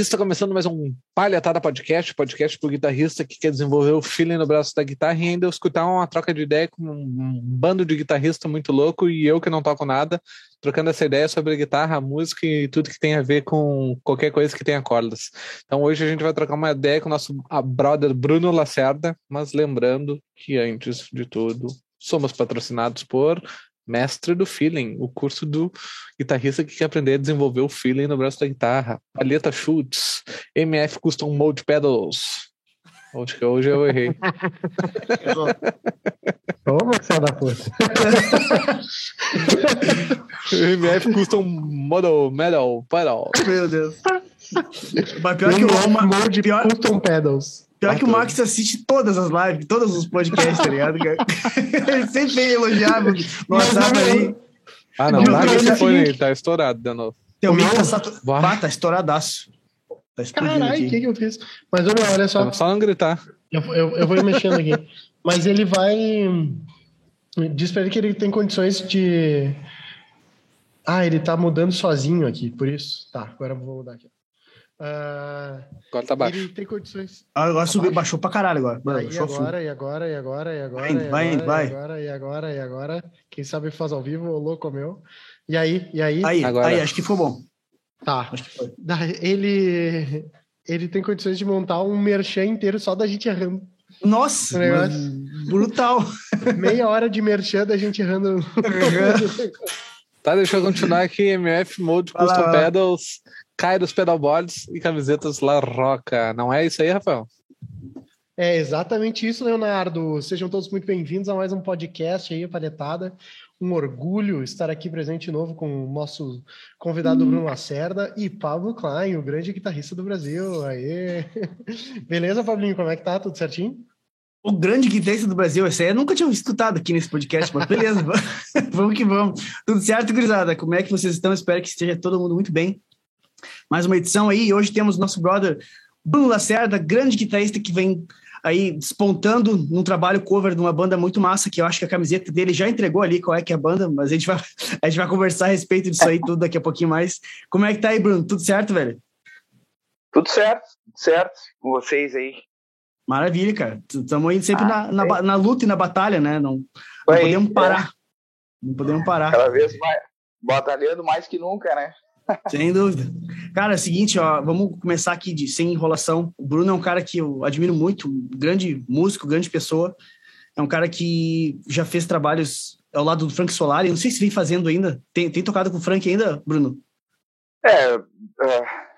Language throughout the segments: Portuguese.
guitarrista, começando mais um Palhatada Podcast, podcast pro guitarrista que quer desenvolver o feeling no braço da guitarra e ainda escutar uma troca de ideia com um bando de guitarrista muito louco e eu que não toco nada, trocando essa ideia sobre guitarra, música e tudo que tem a ver com qualquer coisa que tenha cordas. Então hoje a gente vai trocar uma ideia com o nosso brother Bruno Lacerda, mas lembrando que antes de tudo somos patrocinados por Mestre do Feeling, o curso do guitarrista que quer aprender a desenvolver o feeling no braço da guitarra. Palheta Schultz, MF Custom Mode Pedals. Acho que hoje eu errei. Toma que da puta. MF Custom Model Metal Pedal. Meu Deus. Mas pior que o Mode pior... Custom Pedals. Pior que o Max assiste todas as lives, todos os podcasts, tá ligado? Ele sempre vem elogiar no WhatsApp aí. Ah, não, larga esse fone aí, tá estourado de novo. Teu mic tá, satur... bah, tá estouradaço. Tá Caralho, o que, que eu fiz? Mas olha, olha só. Só não gritar. Eu, eu, eu vou ir mexendo aqui. Mas ele vai. Diz pra ele que ele tem condições de. Ah, ele tá mudando sozinho aqui, por isso. Tá, agora eu vou mudar aqui. Uh, agora tá baixo. Ele tem condições. Ah, agora tá subiu, baixou pra caralho agora. Mano, e, agora, e agora, e agora, e agora, vai, e vai, agora, vai. e agora, e agora, e agora. Quem sabe faz ao vivo, o louco meu. E aí, e aí? Aí, agora. aí acho que foi bom. Tá. Acho que foi. Ele, ele tem condições de montar um merchan inteiro só da gente errando. Nossa, brutal. Meia hora de merchan da gente errando. tá, deixa eu continuar aqui. MF Mode Custom Pedals cai dos pedalboards e camisetas La Roca. Não é isso aí, Rafael? É exatamente isso, Leonardo. Sejam todos muito bem-vindos a mais um podcast aí, Palhetada. Um orgulho estar aqui presente de novo com o nosso convidado Bruno Lacerda e Pablo Klein, o grande guitarrista do Brasil. Aê! Beleza, Pablinho? Como é que tá? Tudo certinho? O grande guitarrista do Brasil, esse aí eu nunca tinha escutado aqui nesse podcast, mas beleza, vamos que vamos. Tudo certo, gurizada? Como é que vocês estão? Espero que esteja todo mundo muito bem mais uma edição aí. Hoje temos nosso brother Bruno Lacerda, grande guitarrista que vem aí despontando num trabalho cover de uma banda muito massa, que eu acho que a camiseta dele já entregou ali qual é que é a banda, mas a gente vai, a gente vai conversar a respeito disso aí tudo daqui a pouquinho mais. Como é que tá aí, Bruno? Tudo certo, velho? Tudo certo, tudo certo com vocês aí. Maravilha, cara. Estamos indo sempre ah, na, na, na, luta e na batalha, né? Não, não podemos parar. É. Não podemos parar. Cada vez mais, batalhando mais que nunca, né? Sem dúvida. Cara, é o seguinte, ó, vamos começar aqui de, sem enrolação. O Bruno é um cara que eu admiro muito, grande músico, grande pessoa. É um cara que já fez trabalhos ao lado do Frank Solari. Não sei se vem fazendo ainda. Tem, tem tocado com o Frank ainda, Bruno? É, uh,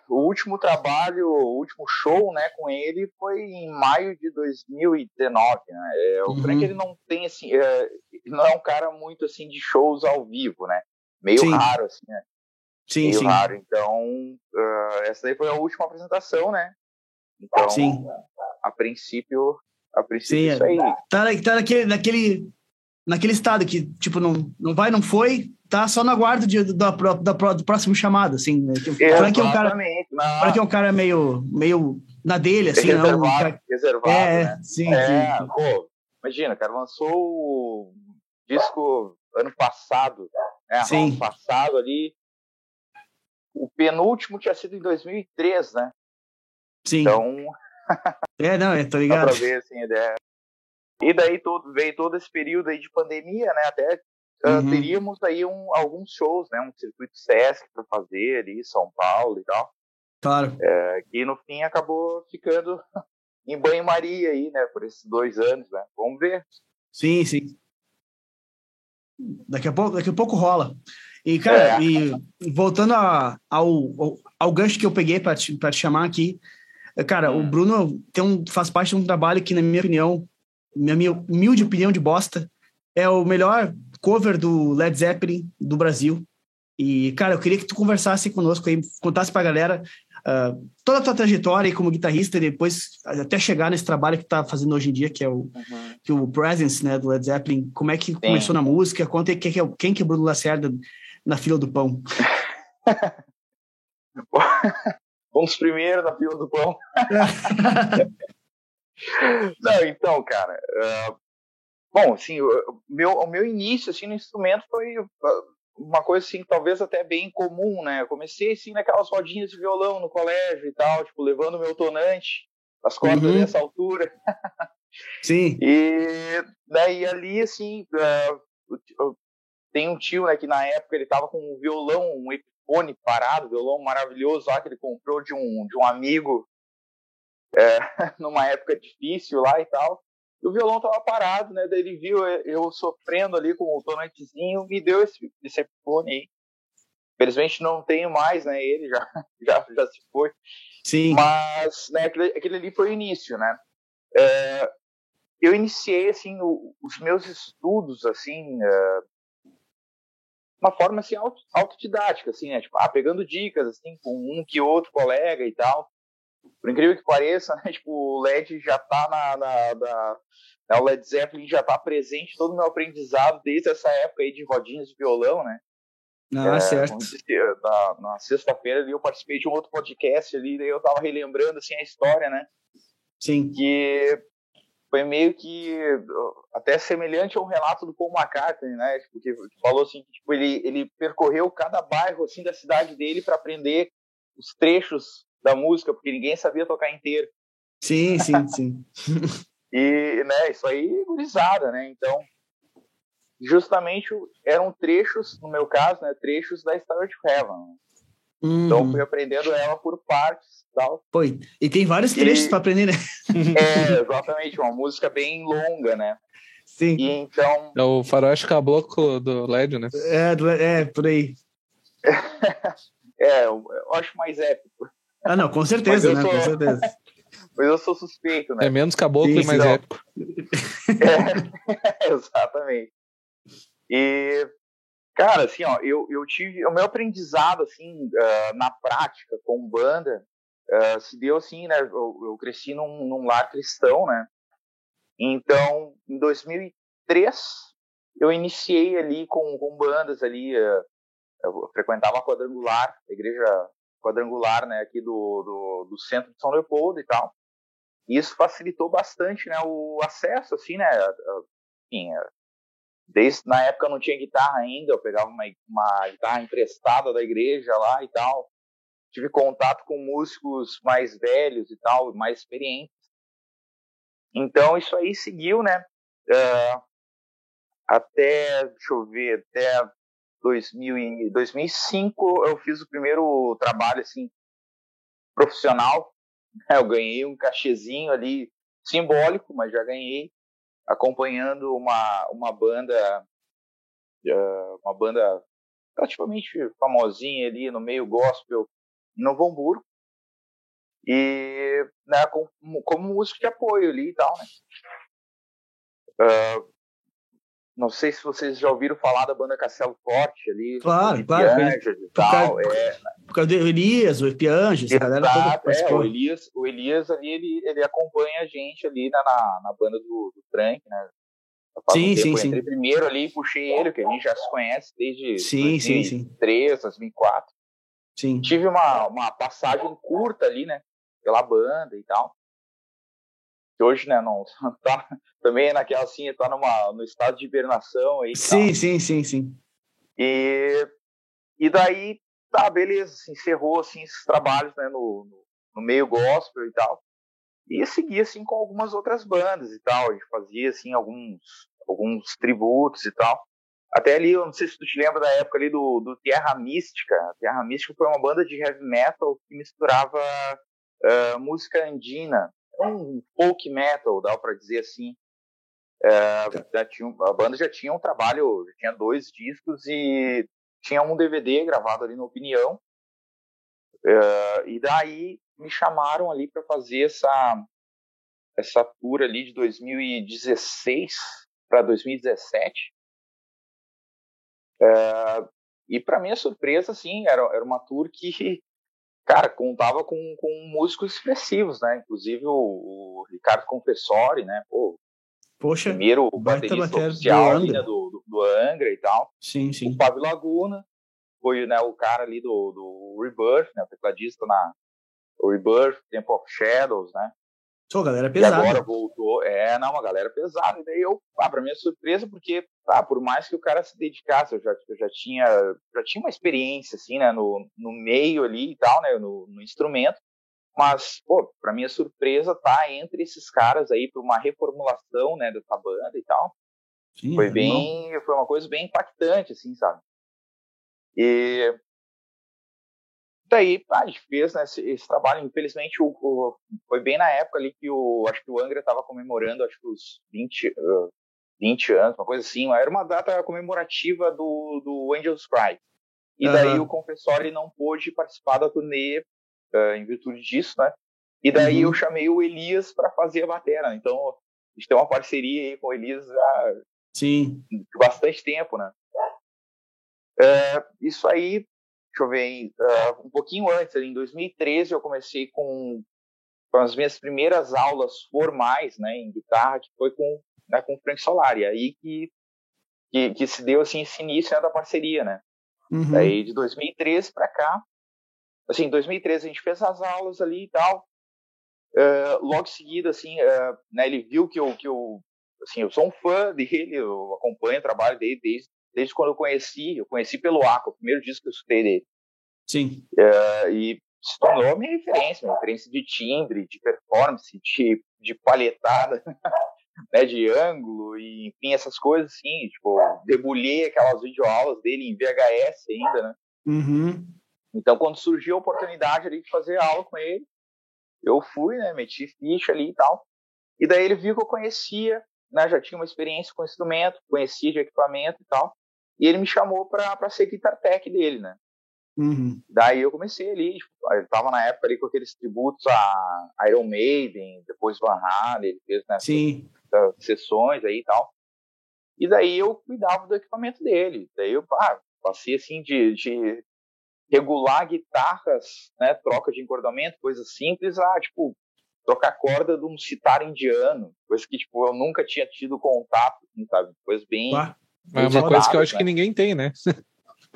o último trabalho, o último show, né, com ele foi em maio de 2019. Né? É, o uhum. Frank ele não tem assim, é, não é um cara muito assim de shows ao vivo, né? Meio Sim. raro assim. Né? Sim, meio sim. raro. Então, uh, essa daí foi a última apresentação, né? Então, sim. a princípio, a princípio sim, isso aí. Tá, tá naquele, naquele, naquele estado que, tipo, não, não vai, não foi, tá só na guarda de, do, do, do, próximo chamado, assim. Né? Frank é um cara, Frank é um cara meio, meio na dele, assim. Reservado, não, cara... reservado, é, né? sim, é, sim. Pô, imagina, cara, lançou o disco ano passado, né? Sim. Ano passado ali, o penúltimo tinha sido em 2003, né? Sim. Então. é, não, é, tô ligado. Pra ver, assim, ideia. E daí todo, veio todo esse período aí de pandemia, né? Até uhum. uh, teríamos aí um, alguns shows, né? Um circuito Sesc para fazer ali, São Paulo e tal. Claro. É, que no fim acabou ficando em banho-maria aí, né? Por esses dois anos, né? Vamos ver. Sim, sim. Daqui a pouco, daqui a pouco rola. E, cara, é. e voltando a, ao, ao, gancho que eu peguei para te, te chamar aqui, cara, hum. o Bruno tem um, faz parte de um trabalho que, na minha opinião, minha, minha humilde opinião de bosta, é o melhor cover do Led Zeppelin do Brasil. E, cara, eu queria que tu conversasse conosco aí, contasse pra galera uh, toda a tua trajetória aí como guitarrista e depois até chegar nesse trabalho que tu tá fazendo hoje em dia, que é o, uhum. que é o Presence, né, do Led Zeppelin. Como é que Sim. começou na música? Conta aí quem, é, quem que é o Bruno Lacerda na fila do pão? Vamos primeiro na fila do pão. Não, então, cara. Uh, bom, assim, o meu, o meu início assim, no instrumento foi uh, uma coisa assim, talvez até bem comum, né? Eu comecei assim naquelas rodinhas de violão no colégio e tal, tipo, levando meu tonante, as cordas uhum. dessa altura. Sim. e daí ali, assim, uh, tem um tio, né, que na época ele tava com um violão, um Epiphone parado, violão maravilhoso lá que ele comprou de um, de um amigo é, numa época difícil lá e tal. E o violão tava parado, né? Daí ele viu eu sofrendo ali com o tonantezinho, me deu esse, esse Epiphone aí. Infelizmente não tenho mais, né? Ele já, já, já se foi. Sim. Mas, né, aquele, aquele ali foi o início, né? É, eu iniciei, assim, o, os meus estudos, assim, é, uma forma, assim, auto, autodidática, assim, né? Tipo, ah, pegando dicas, assim, com um que outro colega e tal. Por incrível que pareça, né? Tipo, o LED já tá na, na, na né, o Led Zeppelin já tá presente todo o meu aprendizado desde essa época aí de rodinhas de violão, né? Ah, é, certo. Na, na sexta-feira ali eu participei de um outro podcast ali, daí eu tava relembrando assim a história, né? Sim. Que foi meio que até semelhante ao relato do Paul McCartney, né? Porque tipo, falou assim que tipo, ele, ele percorreu cada bairro assim da cidade dele para aprender os trechos da música, porque ninguém sabia tocar inteiro. Sim, sim, sim. e, né, isso aí gurizada, né? Então, justamente eram trechos, no meu caso, né, trechos da Star of Heaven. Uhum. Então fui aprendendo ela por partes tal. Foi. E tem vários trechos para aprender, né? é, exatamente, uma música bem longa, né? Sim. E então. É o faroeste caboclo do LED, né? É, do, é por aí. é, eu acho mais épico. Ah, não, com certeza, né? Sou... Com certeza. Mas eu sou suspeito, né? É menos caboclo e mais não. épico. É, exatamente. E, cara, assim, ó, eu, eu tive. O meu aprendizado, assim, uh, na prática, com banda, uh, se deu assim, né? Eu, eu cresci num, num, lar cristão, né? Então, em 2003, eu iniciei ali com, com bandas ali. Uh, eu frequentava a quadrangular, a igreja quadrangular, né, aqui do, do, do, centro de São Leopoldo e tal. E isso facilitou bastante, né, o acesso, assim, né, enfim, desde na época eu não tinha guitarra ainda, eu pegava uma, uma guitarra emprestada da igreja lá e tal. Tive contato com músicos mais velhos e tal, mais experientes. Então isso aí seguiu, né? Uh, até, deixa eu ver, até 2000 e 2005 eu fiz o primeiro trabalho assim profissional. Eu ganhei um cachezinho ali simbólico, mas já ganhei acompanhando uma, uma banda, uh, uma banda praticamente famosinha ali no meio gospel em Novo Hamburgo. E né, como, como músico de apoio ali e tal, né? Uh, não sei se vocês já ouviram falar da banda Castelo Forte ali. Claro, claro. E tal. Por, é, por causa do Elias, o Pianjas, a galera toda é, o Elias, o Elias ali, ele, ele acompanha a gente ali na, na, na banda do, do Frank, né? Sim, um sim, sim. Entrei primeiro ali e puxei ele, que a gente já se conhece desde sim, 2003, sim, sim. 2004. Sim. Tive uma, uma passagem curta ali, né? Pela banda e tal que hoje, né, não tá também naquela assim, tá numa no estado de hibernação aí. Sim, tal. sim, sim, sim. E e daí, tá, beleza, assim, encerrou assim esses trabalhos, né, no, no, no meio gospel e tal. E seguia assim com algumas outras bandas e tal, a gente fazia assim alguns alguns tributos e tal. Até ali, eu não sei se tu te lembra da época ali do, do Terra Mística. Terra Mística foi uma banda de heavy metal que misturava uh, música andina um folk metal, dá para dizer assim. É, já tinha, a banda já tinha um trabalho, já tinha dois discos e tinha um DVD gravado ali no Opinião. É, e daí me chamaram ali para fazer essa essa tour ali de 2016 para 2017. É, e para minha surpresa, assim, era, era uma tour que cara, contava com, com músicos expressivos, né? Inclusive o, o Ricardo Confessori, né? Pô, Poxa, primeiro baterista oficial do, né, do, do, do, Angra e tal. Sim, sim. O Fábio Laguna foi né, o cara ali do, do Rebirth, né? O tecladista na o Rebirth, Temple of Shadows, né? Sou galera pesada. E agora voltou. É, não, uma galera pesada. E daí eu, ah, pra minha surpresa, porque, tá, por mais que o cara se dedicasse, eu já, eu já tinha já tinha uma experiência, assim, né, no, no meio ali e tal, né, no, no instrumento. Mas, pô, pra minha surpresa, tá entre esses caras aí pra uma reformulação, né, dessa banda e tal. Sim, foi bem, não. foi uma coisa bem impactante, assim, sabe? E daí a gente fez né, esse, esse, trabalho. Infelizmente, o, o, foi bem na época ali que o, acho que o Angra estava comemorando, acho que os 20, uh, 20 anos, uma coisa assim. Era uma data comemorativa do, do Angels Cry. E uhum. daí o Confessori não pôde participar da turnê uh, em virtude disso, né? E daí uhum. eu chamei o Elias para fazer a bateria. Então, a gente tem uma parceria aí com o Elias já Sim. bastante tempo, né? É, isso aí, deixa eu ver, uh, um pouquinho antes, em 2013, eu comecei com, com, as minhas primeiras aulas formais, né, em guitarra, que foi com, né, com o Frank Solari, aí que, que, que se deu, assim, esse início né, da parceria, né? Uhum. Aí, de 2013 para cá, assim, em 2013 a gente fez as aulas ali e tal, uh, logo em seguida, assim, uh, né, ele viu que eu, que eu assim, eu sou um fã dele, eu acompanho o trabalho dele desde, desde quando eu conheci, eu conheci pelo Aqua, o primeiro disco que eu escutei dele. Sim. Uh, e se tornou minha referência, minha referência de timbre, de performance, de, de palhetada, né, de ângulo, e enfim, essas coisas assim, tipo, debulhei aquelas videoaulas dele em VHS ainda, né? Uhum. Então, quando surgiu a oportunidade ali de fazer aula com ele, eu fui, né, meti ficha ali e tal, e daí ele viu que eu conhecia né, já tinha uma experiência com instrumento, conhecia de equipamento e tal. E ele me chamou para ser guitar tech dele, né? Uhum. Daí eu comecei ali, tipo, ele tava na época ali com aqueles tributos a Iron Maiden, depois Van Halen, ele fez né, Sim. sessões aí e tal. E daí eu cuidava do equipamento dele. Daí eu ah, passei assim de, de regular guitarras, né, troca de encordamento, coisas simples, a tipo trocar corda de um citar indiano, coisa que tipo eu nunca tinha tido contato, assim, sabe? Coisa bem é uma coisa que eu acho né? que ninguém tem, né?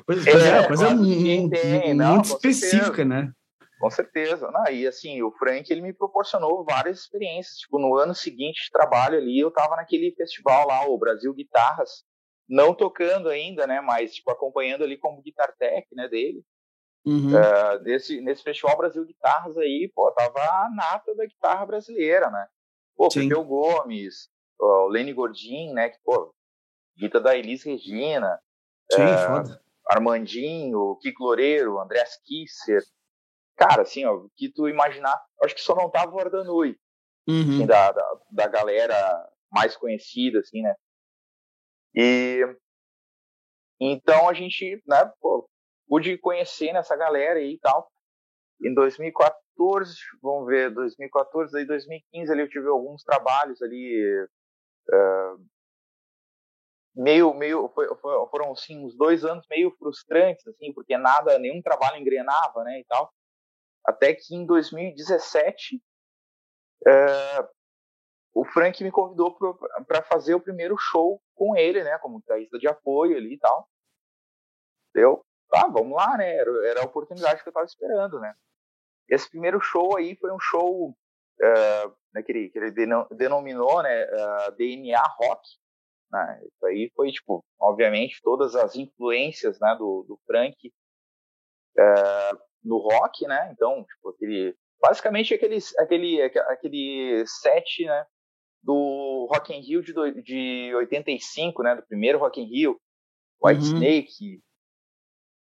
Coisa, é, é, coisa muito, tem, não, muito específica, certeza. né? Com certeza. Não, e assim, o Frank ele me proporcionou várias experiências. Tipo, no ano seguinte de trabalho ali, eu tava naquele festival lá, o Brasil Guitarras, não tocando ainda, né? Mas tipo, acompanhando ali como guitar tech, né, dele. Uhum. Uh, nesse, nesse Festival Brasil Guitarras aí, pô, tava a nata da guitarra brasileira, né? Pô, Pepeu Gomes, o Lenny Gordin, né? Que, pô, guitarra da Elis Regina. Sim, uh, foda. Armandinho, Kiko Loureiro, Andrés Kisser. Cara, assim, ó, que tu imaginar, acho que só não tava o Ardanui, uhum. assim, da, da, da galera mais conhecida, assim, né? E então a gente, né, pô, pude conhecer nessa galera aí e tal. Em 2014, vamos ver, 2014 aí 2015 ali eu tive alguns trabalhos ali uh, meio meio foi, foram assim uns dois anos meio frustrantes assim porque nada nenhum trabalho engrenava né e tal até que em 2017 uh, o Frank me convidou para fazer o primeiro show com ele né como guitarrista de apoio ali e tal eu tá, vamos lá, né? Era, era a oportunidade que eu estava esperando, né? Esse primeiro show aí foi um show uh, né, que, ele, que ele denominou, né, uh, é, DNA Rock. Né? Isso aí foi, tipo, obviamente, todas as influências, né, do, do Frank uh, no rock, né? Então, tipo, aquele, basicamente aquele, aquele, aquele set, né, do Rock in Rio de, de 85, né, do primeiro Rock in Rio, White uhum. Snake,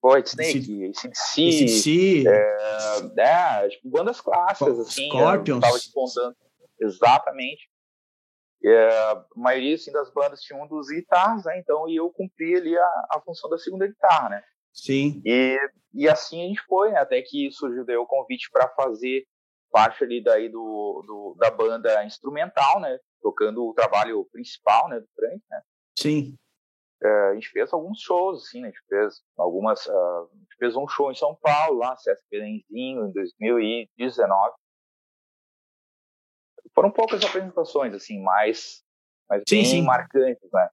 White Snake, ACDC, ACDC. É, é, tipo, bandas clássicas, assim. Scorpions. Despontando. Exatamente. É, a maioria assim, das bandas tinha um dos guitarras, né? Então, e eu cumpri ali a, a função da segunda guitarra, né? Sim. E, e assim a gente foi, né? Até que surgiu daí o convite para fazer parte ali daí do, do, da banda instrumental, né? Tocando o trabalho principal, né? Do Frank, né? Sim. É, a gente fez alguns shows, assim, né? A gente fez algumas. Uh, a gente fez um show em São Paulo, lá, CSP Nenzinho, em 2019. Foram poucas apresentações, assim, mais, mais sim, bem sim. marcantes, né?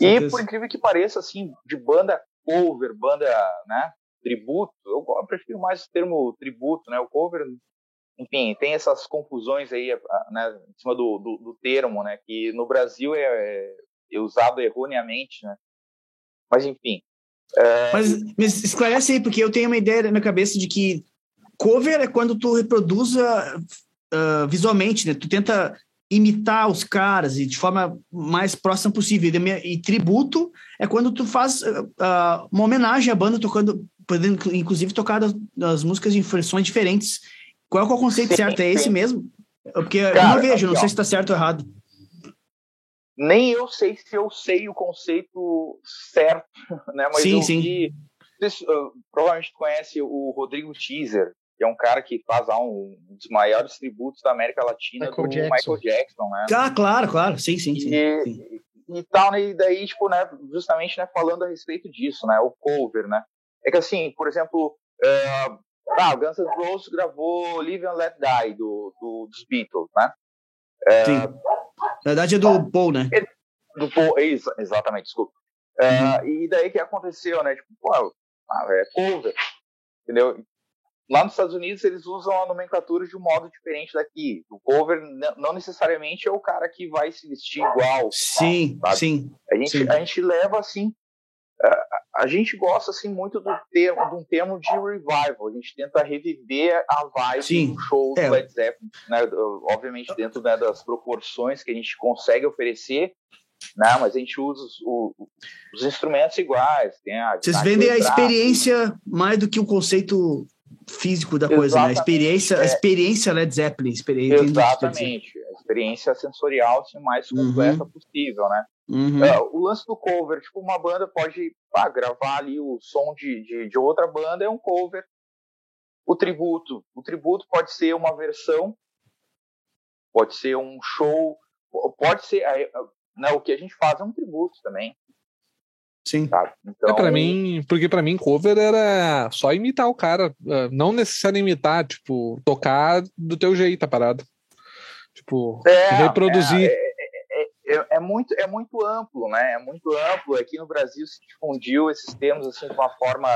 E, por incrível que pareça, assim, de banda cover, banda, né, tributo, eu prefiro mais o termo tributo, né? O cover enfim, tem essas confusões aí, né, em cima do, do, do termo, né, que no Brasil é, é, usado erroneamente, né, mas enfim. É... Mas, mas esclarece aí, porque eu tenho uma ideia na minha cabeça de que cover é quando tu reproduz uh, visualmente, né, tu tenta imitar os caras e de forma mais próxima possível. E, tributo é quando tu faz uh, uma homenagem à banda tocando, podendo inclusive tocar as, as músicas em versões diferentes qual é o conceito sim, certo? É sim. esse mesmo? Porque Cara, eu não vejo, não sei se está certo ou errado. Nem eu sei se eu sei o conceito certo, né? Mas sim, sim. Vi, uh, provavelmente conhece o Rodrigo Teaser, é um cara que faz um, um dos maiores tributos da América Latina Michael do Jackson. Michael Jackson, né? Ah, claro, claro, sim, sim, sim. E, sim. e, tal, né? e daí, tipo, né, justamente, né, falando a respeito disso, né, o cover, né, é que assim, por exemplo, uh, ah, o Guns N' Roses gravou Live and Let Die do, do, dos Beatles, né? É, Sim. Na verdade é do Paul, né? É, do Paul, é exatamente, desculpa. É, uhum. E daí que aconteceu, né? Tipo, pô, ah, é cover, entendeu? Lá nos Estados Unidos eles usam a nomenclatura de um modo diferente daqui. O cover não necessariamente é o cara que vai se vestir igual. Sim, sabe? sim. A gente, sim. a gente leva assim a gente gosta assim muito do termo, de um termo de revival. A gente tenta reviver a vibe Sim, do show é. do Led Zeppelin, né? obviamente dentro né, das proporções que a gente consegue oferecer, né? Mas a gente usa os, os instrumentos iguais. A, Vocês vendem a experiência mais do que o conceito físico da Exatamente, coisa, né? A experiência, é. a experiência Led Zeppelin. Experiência, Exatamente. A experiência sensorial assim, mais uhum. completa uhum. possível, né? Uhum. Uh, o lance do cover, tipo, uma banda pode ah, gravar ali o som de, de, de, outra banda, é um cover. O tributo. O tributo pode ser uma versão, pode ser um show, pode ser. Né, o que a gente faz é um tributo também. Sim. Sabe? Então, é para mim, porque para mim cover era só imitar o cara, ah, não necessariamente imitar, tipo, tocar do teu jeito a parada. Tipo, é, reproduzir. É, é, é, muito, é muito amplo, né? É muito amplo. Aqui no Brasil se difundiu esses termos assim de uma forma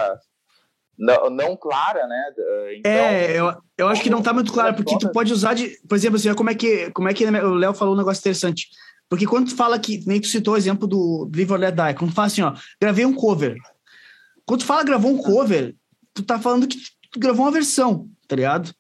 não, não clara, né? Então, é, eu, eu acho que não está muito claro, porque tu pode usar de. Por exemplo, assim, como é que, como é que o Léo falou um negócio interessante. Porque quando tu fala que, nem tu citou o exemplo do Live or Let Die, quando tu fala assim, ó, gravei um cover. Quando tu fala gravou um cover, tu tá falando que tu gravou uma versão, tá ligado?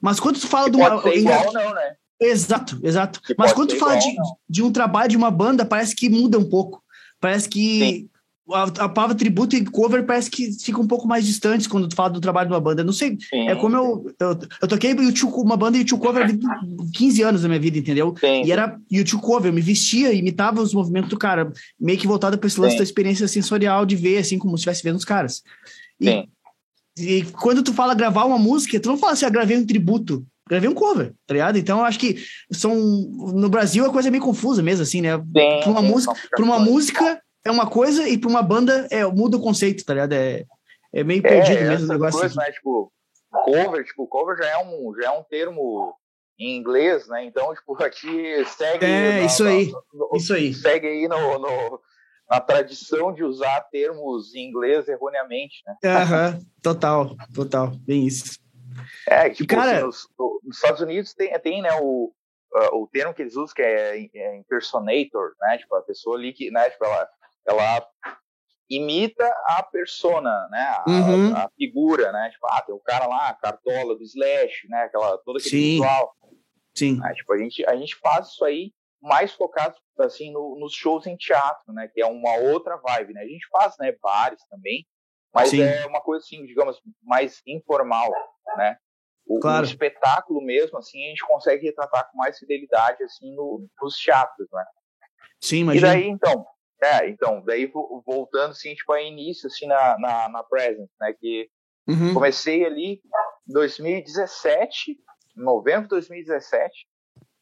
Mas quando tu fala que de uma. Pode igual, não, né? Exato, exato. Que Mas quando tu fala igual, de, de um trabalho de uma banda, parece que muda um pouco. Parece que a, a, palavra tributo e cover parece que fica um pouco mais distantes quando tu fala do trabalho de uma banda. Não sei, sim, é como eu, eu, eu toquei YouTube, uma banda YouTube cover há 15 anos da minha vida, entendeu? Sim. E era YouTube cover, eu me vestia, imitava os movimentos do cara, meio que voltado para esse lance sim. da experiência sensorial de ver, assim, como se estivesse vendo os caras. E, e, quando tu fala gravar uma música, tu não fala assim, ah, gravei um tributo gravei um cover, tá ligado? Então eu acho que são no Brasil a coisa é meio confusa mesmo assim, né? Para uma música, para uma música é uma coisa e para uma banda é muda o conceito, tá ligado? É, é meio perdido é, mesmo o negócio. Coisa, assim. né? Tipo, cover, tipo, cover já é um já é um termo em inglês, né? Então, tipo, aqui segue É, no, isso aí. No, isso aí. Segue aí no, no na tradição de usar termos em inglês erroneamente, né? Aham, total, total, bem isso. É, tipo, cara... Assim, nos, nos, Estados Unidos tem, tem né, o, o termo que eles usam que é, é, impersonator, né? Tipo, a pessoa ali que, né, tipo, ela, ela imita a persona, né? A, uhum. a, figura, né? Tipo, ah, tem o cara lá, a cartola do Slash, né? Aquela, todo aquele Sim. visual. Sim. Né? Tipo, a gente, a gente faz isso aí mais focado, assim, no, nos shows em teatro, né? Que é uma outra vibe, né? A gente faz, né, bares também, mas Sim. é uma coisa assim, digamos, mais informal, né? O, claro. o, espetáculo mesmo, assim, a gente consegue retratar com mais fidelidade, assim, no, nos teatros, né? Sim, imagina. E daí, então, é, então, daí voltando, assim, tipo, a início, assim, na, na, na Present, né, que uhum. comecei ali em 2017, novembro de 2017,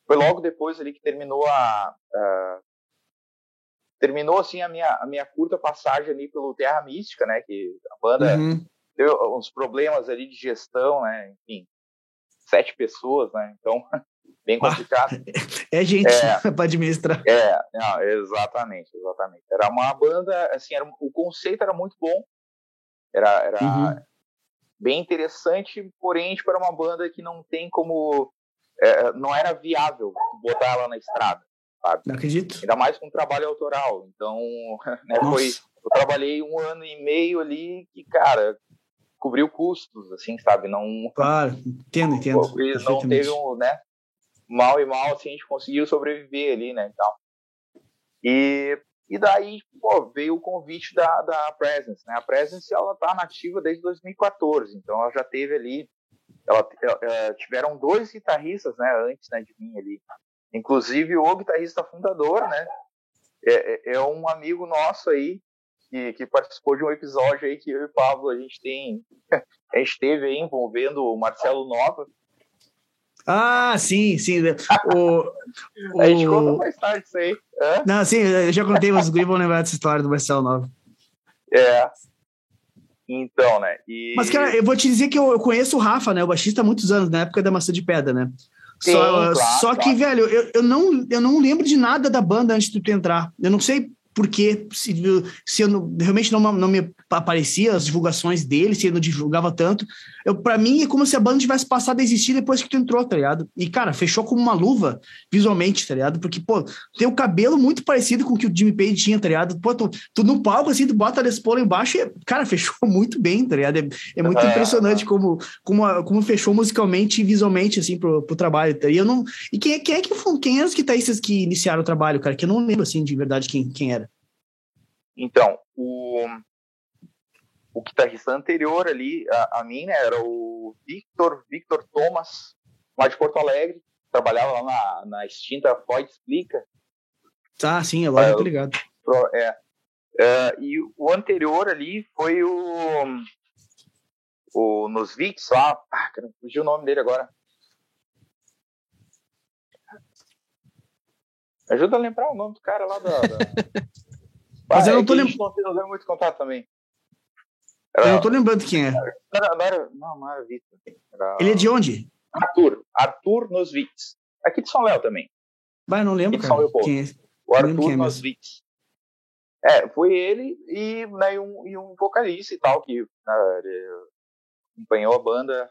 foi logo depois ali que terminou a, a terminou assim a minha, a minha curta passagem ali pelo Terra Mística, né? Que a banda uhum. teve uns problemas ali de gestão, né? Enfim, sete pessoas, né? Então, bem complicado. É gente é, para administrar. É, não, exatamente, exatamente. Era uma banda, assim, era, o conceito era muito bom. Era, era, uhum. bem interessante, porém para uma banda que não tem como é, não era viável botar ela na estrada, sabe? Não acredito. Ainda mais com trabalho autoral. Então, né, foi, eu trabalhei um ano e meio ali que, cara, cobriu custos, assim, sabe? Não. Claro, entendo, entendo. Não teve um, né? Mal e mal, assim, a gente conseguiu sobreviver ali, né? Então, e, e daí, pô, veio o convite da, da Presence, né? A Presence, ela tá nativa desde 2014, então ela já teve ali ela, ela, tiveram dois guitarristas, né, antes né, de mim ali. Inclusive o guitarrista fundador, né, é, é, é um amigo nosso aí que, que, participou de um episódio aí que eu e o Pablo a gente tem, a gente teve aí envolvendo o Marcelo Nova. Ah, sim, sim. O, o... A gente conta mais tarde isso aí. Hã? Não, sim, eu já contei, mas os vão lembrar dessa história do Marcelo Nova. É. Então, né? E... Mas, cara, eu vou te dizer que eu, eu conheço o Rafa, né? O baixista há mumuitos anos, na época da Maçã de Pedra, né? Sim, só, claro, só que, claro. velho, eu, eu, não, eu não lembro de nada da banda antes de tu entrar. Eu não sei porque se, se eu não, realmente não, não me aparecia as divulgações dele, se ele não divulgava tanto, eu para mim é como se a banda tivesse passado a existir depois que tu entrou, tá ligado? E cara, fechou como uma luva visualmente, tá ligado? Porque pô, tem o cabelo muito parecido com o que o Jimmy Page tinha, tá ligado? Pô, tu, tu no palco assim, tu bota a Paul embaixo e cara, fechou muito bem, tá ligado? É, é muito é, impressionante como como, a, como fechou musicalmente e visualmente assim pro, pro trabalho. Tá? E eu não E quem, quem é que quem eram os guitarristas que iniciaram o trabalho, cara? Que eu não lembro assim de verdade quem quem era. Então, o, o guitarrista anterior ali a, a mim né, era o Victor, Victor Thomas, lá de Porto Alegre, trabalhava lá na, na extinta Freud Explica. Ah, sim, agora é, eu tô ligado. É, é, e o anterior ali foi o, o nos lá, ah, cara, fugiu o nome dele agora. Ajuda a lembrar o nome do cara lá da. da... Mas eu não tô lembrando. Não muito contato também. Era... Eu não tô lembrando quem é. Era, não, era, não, não era Vitor. Era... Ele é de onde? Arthur. Arthur Nosvitz. Aqui de São Léo também. Vai, não lembro, cara. Quem é? O Arthur é Nosvitz. É, foi ele e, né, um, e um vocalista e tal, que né, acompanhou a banda.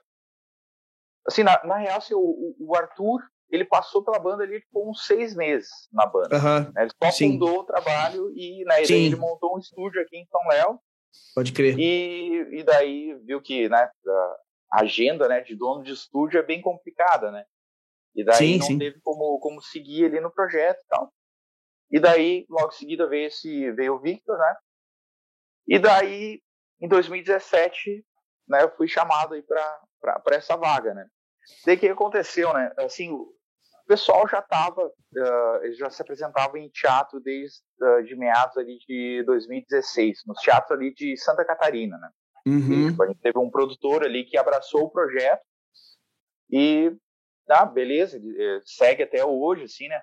Assim, na, na real, assim, o, o Arthur, ele passou pela banda ali por uns seis meses na banda. Uhum. Né? Ele só Sim. fundou o trabalho e né, ele montou um estúdio aqui em São Léo. Pode crer. E, e daí viu que né, a agenda né, de dono de estúdio é bem complicada, né? E daí sim, não sim. teve como, como seguir ali no projeto e tal. E daí, logo em seguida, veio, esse, veio o Victor, né? E daí, em 2017, né, eu fui chamado aí para essa vaga, né? Daí o que aconteceu, né? Assim, pessoal já estava, uh, já se apresentava em teatro desde uh, de meados ali de 2016, nos teatros ali de Santa Catarina, né? Uhum. E, tipo, a gente teve um produtor ali que abraçou o projeto e, ah, beleza, eh, segue até hoje, assim, né?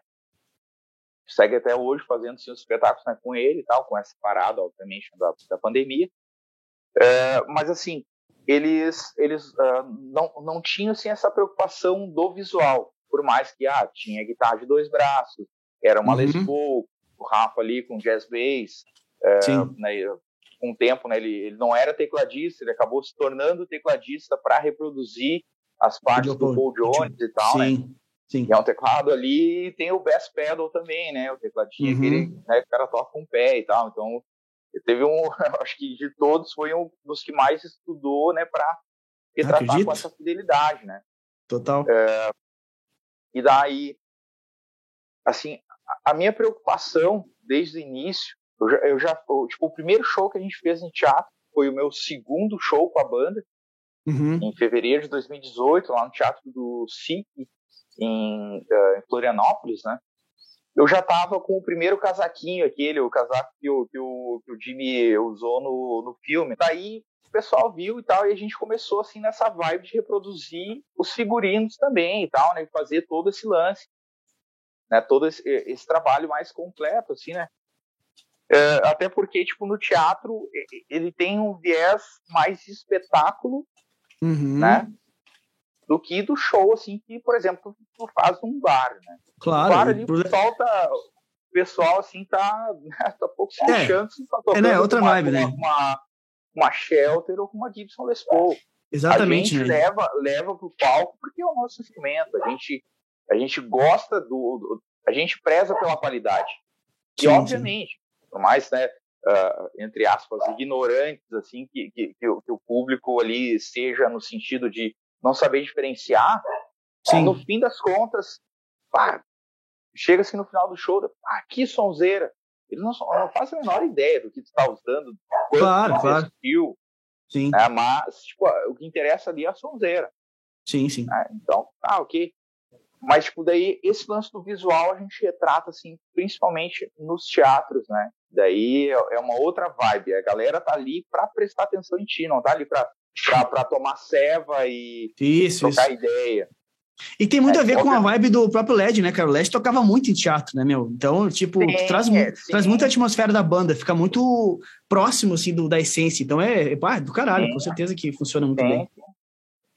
Segue até hoje fazendo assim, os espetáculos né, com ele e tal, com essa parada, obviamente, da, da pandemia. É, mas, assim, eles, eles uh, não, não tinham assim, essa preocupação do visual por mais que ah, tinha guitarra de dois braços, era uma uhum. Les Paul, o Rafa ali com jazz bass, é, né, com o tempo, né, ele, ele não era tecladista, ele acabou se tornando tecladista para reproduzir as partes do Paul Jones e tal, Sim. né? Sim. E é um teclado ali, tem o bass pedal também, né? O tecladinho uhum. aquele, né, o cara toca com o pé e tal. Então, teve um, acho que de todos foi um dos que mais estudou, né, para retratar com essa fidelidade, né? Total. É, e daí, assim, a minha preocupação desde o início, eu já, eu já, tipo, o primeiro show que a gente fez em teatro foi o meu segundo show com a banda, uhum. em fevereiro de 2018, lá no Teatro do SIC, em, uh, em Florianópolis, né? Eu já tava com o primeiro casaquinho, aquele, o casaco que o, que o, que o Jimmy usou no, no filme. Daí o pessoal viu e tal, e a gente começou assim nessa vibe de reproduzir os figurinos também e tal, né? Fazer todo esse lance, né? Todo esse, esse trabalho mais completo, assim, né? É, até porque, tipo, no teatro ele tem um viés mais de espetáculo, uhum. né? Do que do show, assim, que, por exemplo, tu faz num bar, né? Claro. No bar ali, o pessoal tá, o pessoal, assim, tá, tá pouco se é. achando, tá é, né? Outra uma, vibe, uma, né? Uma, uma Shelter ou com uma Gibson Les Paul. Exatamente. A gente né? leva, leva pro palco porque é o nosso instrumento. A gente, a gente gosta do, do a gente preza pela qualidade. E, Sim, obviamente, por mais, né, uh, entre aspas, ignorantes, assim, que, que, que, o, que, o, público ali seja no sentido de não saber diferenciar, Sim. no fim das contas, pá, chega assim no final do show, ah, que sonzeira. Eles não, não fazem a menor ideia do que tu está usando, quanto claro, claro. Assistiu, sim. Né, mas, tipo, o que interessa ali é a sonzeira. Sim, sim. Né? Então, tá, ok. Mas, tipo, daí, esse lance do visual a gente retrata, assim, principalmente nos teatros, né? Daí é uma outra vibe. A galera tá ali pra prestar atenção em ti, não tá ali pra, pra, pra tomar ceva e isso, trocar isso. ideia. E tem muito é, a ver com a vibe do próprio LED, né, cara? O LED tocava muito em teatro, né, meu? Então, tipo, sim, traz, é, traz muita atmosfera da banda, fica muito próximo, assim, do, da essência. Então, é, é pá, do caralho, sim, com certeza que funciona muito bem.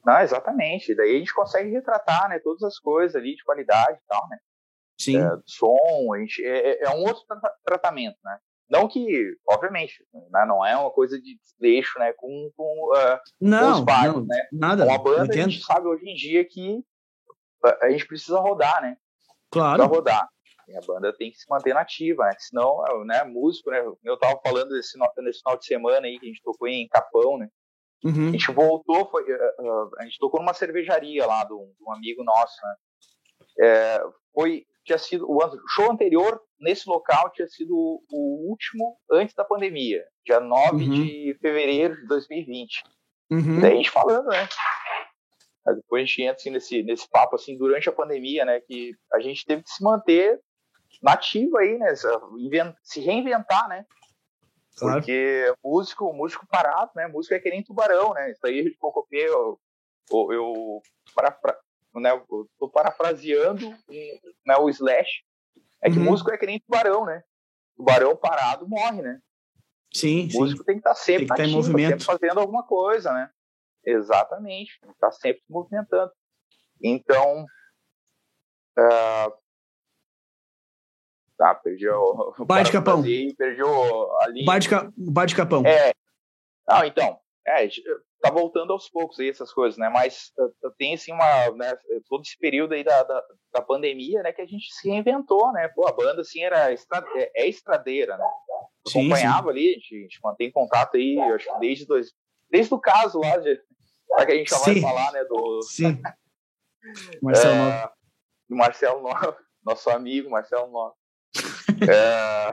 Não, exatamente. Daí a gente consegue retratar, né, todas as coisas ali de qualidade e tal, né? Sim. É, som, a gente, é, é um outro tra tratamento, né? Não que, obviamente, né, não é uma coisa de desleixo, né, com, com, uh, não, com os bairros, não, né? Nada. Com a banda, a gente sabe hoje em dia que a gente precisa rodar, né? Claro. Precisa rodar. E a banda tem que se manter nativa, né? Senão, né, músico, né? Eu tava falando desse, nesse final de semana aí, que a gente tocou em Capão, né? Uhum. A gente voltou, foi, uh, a gente tocou numa cervejaria lá de um amigo nosso, né? É, foi, tinha sido, o show anterior nesse local tinha sido o, o último antes da pandemia, dia 9 uhum. de fevereiro de 2020. Uhum. Daí a gente falando, né? Depois a gente entra assim, nesse, nesse papo assim, durante a pandemia, né? Que a gente teve que se manter nativo aí, né? Se reinventar, né? Claro. Porque músico, músico parado, né? Músico é que nem tubarão, né? Isso aí de Pocopê, eu, eu, eu, parafra, né? eu tô parafraseando né, o Slash. É que Uhum. músico é que nem tubarão, né? Tubarão parado morre, né? Sim, O sim. músico tem que estar sempre Tem que estar em ativo, movimento. sempre fazendo alguma coisa, né? Exatamente, estar sempre se movimentando. Então, ah, tá, perdi o. Bar de Capão. Perdi o, a linha. Bar de, Ca- Bar de Capão. É. Não, então, é, tá voltando aos poucos aí essas coisas, né? Mas uh, tem assim uma, né, todo esse período aí da, da, da pandemia, né, que a gente se reinventou, né? Pô, a banda assim era estra, é, é estradeira, né? Sim, Acompanhava ali, a gente, a gente mantém contato aí, acho que desde dois, desde o caso lá de que a gente já vai Sim. falar, né, do Sim. Marcelo Nova. é, do Marcelo Nova, nosso amigo Marcelo Nova. É,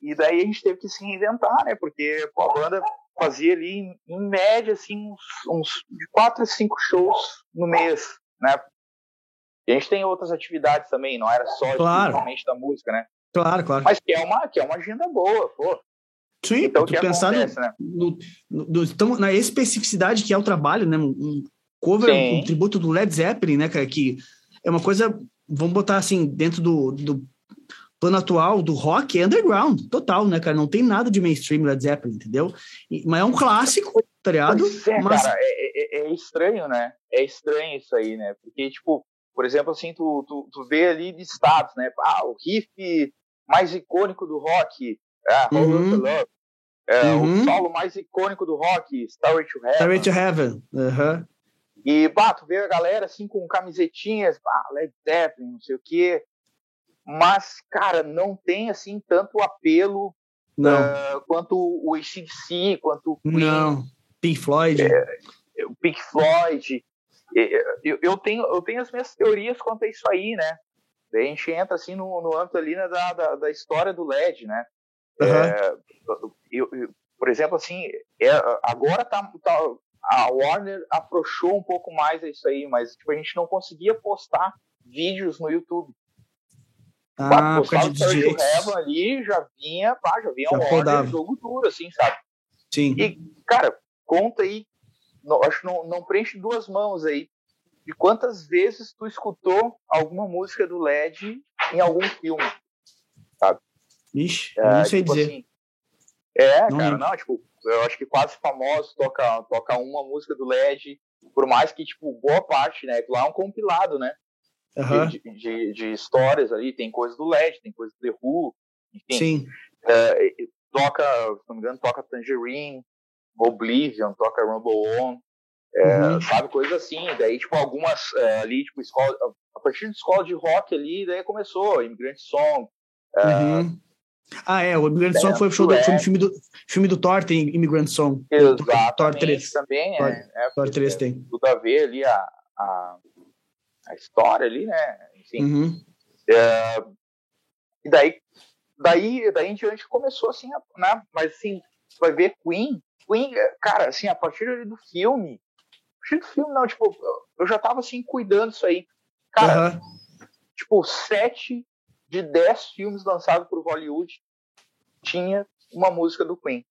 e, daí a gente teve que se reinventar, né? Porque pô, a banda fazia ali, em, média, assim, uns, uns de quatro a cinco shows no mês, né? E a gente tem outras atividades também, não era só Claro. da música, né? Claro, claro. Mas que é uma, que é uma agenda boa, pô. Sim, Então, tu pensar no, acontece, né? no, no- do- então, na especificidade que é o trabalho, né? Um cover, Sim. um tributo do Led Zeppelin, né, cara? Que é uma coisa, vamos botar assim, dentro do, do plano atual do rock, é underground, total, né, cara? Não tem nada de mainstream Led Zeppelin, entendeu? E- mas é um clássico, tá ligado? É, Mas- cara, é, é- é estranho, né? É estranho isso aí, né? Porque, tipo, por exemplo, assim, tu, tu, tu vê ali listados, né? Ah, o riff mais icônico do rock, é, Uhum. Love. É, Uhum. O solo mais icônico do rock, Starway to Heaven. Stairway to Heaven. Aham. E, tu vê a galera, assim, com camisetinhas, bah, Led Zeppelin, não sei o quê. Mas, cara, não tem, assim, tanto apelo ah, quanto o ACDC, quanto o Queen, não. Pink Floyd. o Pink Floyd. Eu, eu, tenho, eu tenho as minhas teorias quanto a isso aí, né? Daí a gente entra assim no, no âmbito ali né, da, da, da história do LED, né? É, eu, eu- por exemplo, assim, é, agora tá, tá- a Warner afrouxou um pouco mais a isso aí, mas tipo, a gente não conseguia postar vídeos no YouTube. Ah, postava o ali, já vinha, pá, já vinha Já um rodava. jogo duro, assim, sabe? Sim. E, cara, conta aí, não- acho que não, não preenche duas mãos aí, de quantas vezes tu escutou alguma música do LED em algum filme. Ixi, É, não sei tipo dizer. assim, é, Não cara, lembro. não, tipo, eu acho que quase famoso toca, toca uma música do LED, por mais que, tipo, boa parte, né, lá é um compilado, né, de- Aham. de, de, de histórias ali, tem coisa do LED, tem coisa do The Who, enfim, Sim. é, toca, se não me engano, toca Tangerine, Oblivion, toca Rumble On, é, uhum. sabe, coisa assim. Daí, tipo, algumas é, ali, tipo, escola, a partir de escola de rock ali, daí começou, Immigrant Song. É, uhum. Ah, é, o Immigrant Song foi o show do, foi filme do, filme do Thor, tem Immigrant Song. Exatamente, Thor 3. também Thor, é, é, Thor 3 tem. Tudo a ver ali a, a, a história ali, né? Enfim. Uhum. É, e daí, daí, daí em diante começou assim, né? Mas assim, vai ver Queen, Queen, cara, assim, a partir do filme, a partir do filme não, tipo, eu já tava assim cuidando disso aí. Cara, uhum. tipo, sete de dez filmes lançados por Hollywood tinha uma música do Queen.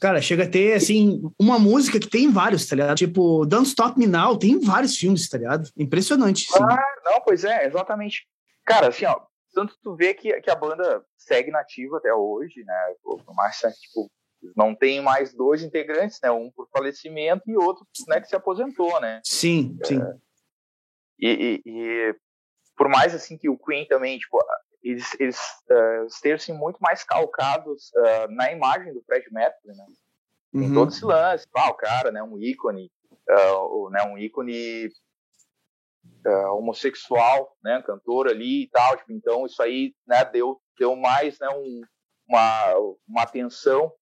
Cara, chega a ter, assim, uma música que tem vários, tá ligado? Tipo, Don't Stop Me Now, tem vários filmes, tá ligado? Impressionante. Sim. Ah, não, pois é, exatamente. Cara, assim, ó, tanto tu vê que, que a banda segue nativa até hoje, né? Por mais, tipo, não tem mais dois integrantes, né? Um por falecimento e outro, né, que se aposentou, né? Sim, sim. É, e, e, e, por mais assim que o Queen também, tipo, eles, eles uh, estejam muito mais calcados uh, na imagem do Fred Mercury, né? Em uhum. todo esse lance, ah, o cara, né, um ícone, uh, né, um ícone homossexual, né, cantor ali e tal, tipo, então isso aí, né, deu, deu mais, né, um, uma, uma atenção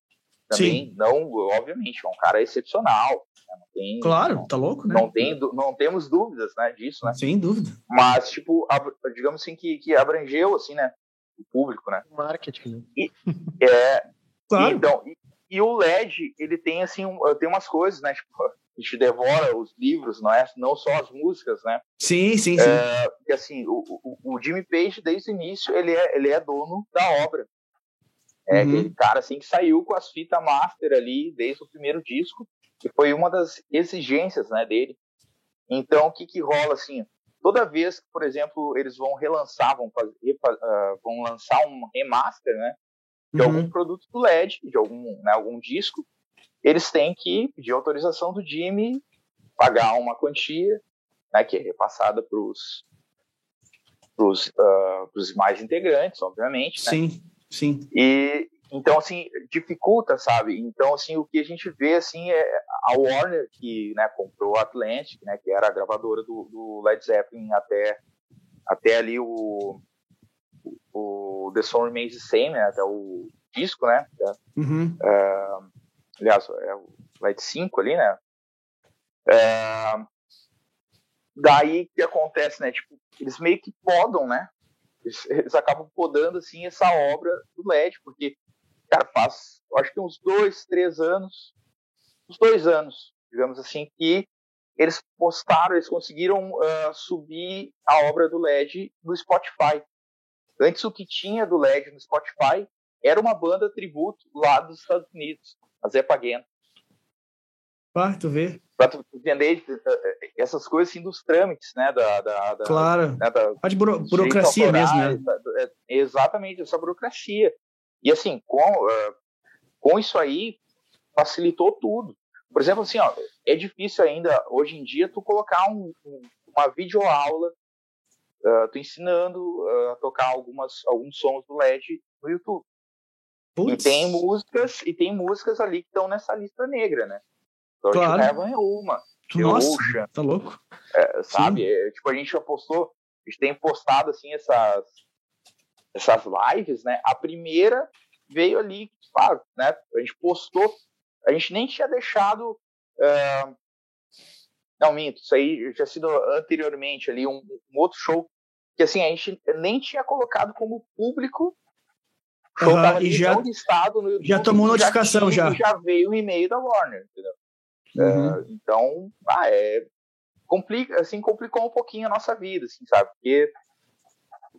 também, Sim. não, obviamente, é um cara excepcional, né, não tem, claro, não, tá louco, né? Não tem, não temos dúvidas, né, disso, né? Sem dúvida. Mas tipo, digamos assim que, que abrangeu assim, né, o público, né? Marketing. Né? E, é, claro. então, e, e, o LED, ele tem assim, um, tem umas coisas, né, tipo, a gente devora os livros, não é? Não só as músicas, né? Sim, sim, sim. É, porque, assim, o, o, o, Jimmy Page, desde o início, ele é, ele é dono da obra. É uhum. aquele cara, assim, que saiu com as fitas master ali, desde o primeiro disco, que foi uma das exigências, né, dele. Então, o que que rola, assim, toda vez que, por exemplo, eles vão relançar, vão, fazer, uh, vão lançar um remaster, né, de uhum. algum produto do LED, de algum, né, algum disco, eles têm que pedir autorização do Jimmy, pagar uma quantia, né, que é repassada para os uh, mais integrantes, obviamente. Né? Sim, sim. E então assim dificulta, sabe? Então assim o que a gente vê assim é a Warner que né, comprou a Atlantic, né, que era a gravadora do, do Led Zeppelin até até ali o, o, The Song Remains the Same, né, até o disco, né? Uhum. Uh, aliás, é o Light 5 ali, né? É, daí que acontece, né? Tipo, eles meio que podam, né? Eles, acabam podando, assim, essa obra do LED, porque, cara, faz, acho que uns dois, três anos, uns dois anos, digamos assim, que eles postaram, eles conseguiram uh, subir a obra do LED no Spotify. Antes, o que tinha do LED no Spotify era uma banda tributo lá dos Estados Unidos a Zé Paguento. Pá, tu vê. Pra tu entender eh, eh, essas coisas assim dos trâmites, né? Da, da, da claro. Né, da, a de buro burocracia mesmo, né? É, exatamente, essa burocracia. E assim, com, uh, com isso aí, facilitou tudo. Por exemplo, assim, ó, é difícil ainda, hoje em dia, tu colocar um, um, uma videoaula uh, tu ensinando uh, a tocar algumas, alguns sons do LED no YouTube. E tem músicas, e tem músicas ali que estão nessa lista negra, né? Então, claro. Heaven é uma. Nossa, Ocean, tá louco? É, sabe? É, tipo, a gente já postou, a gente tem postado assim essas, essas lives, né? A primeira veio ali, claro, né? A gente postou, a gente nem tinha deixado. Uh, não, minto, isso aí já sido anteriormente ali, um, um outro show que assim, a gente nem tinha colocado como público Uhum, e já, listado no YouTube, já tomou notificação já. Já, já veio o e-mail da Warner, entendeu? Uhum. Uh, então, ah, é, complica, assim, complicou um pouquinho a nossa vida, assim, sabe? Porque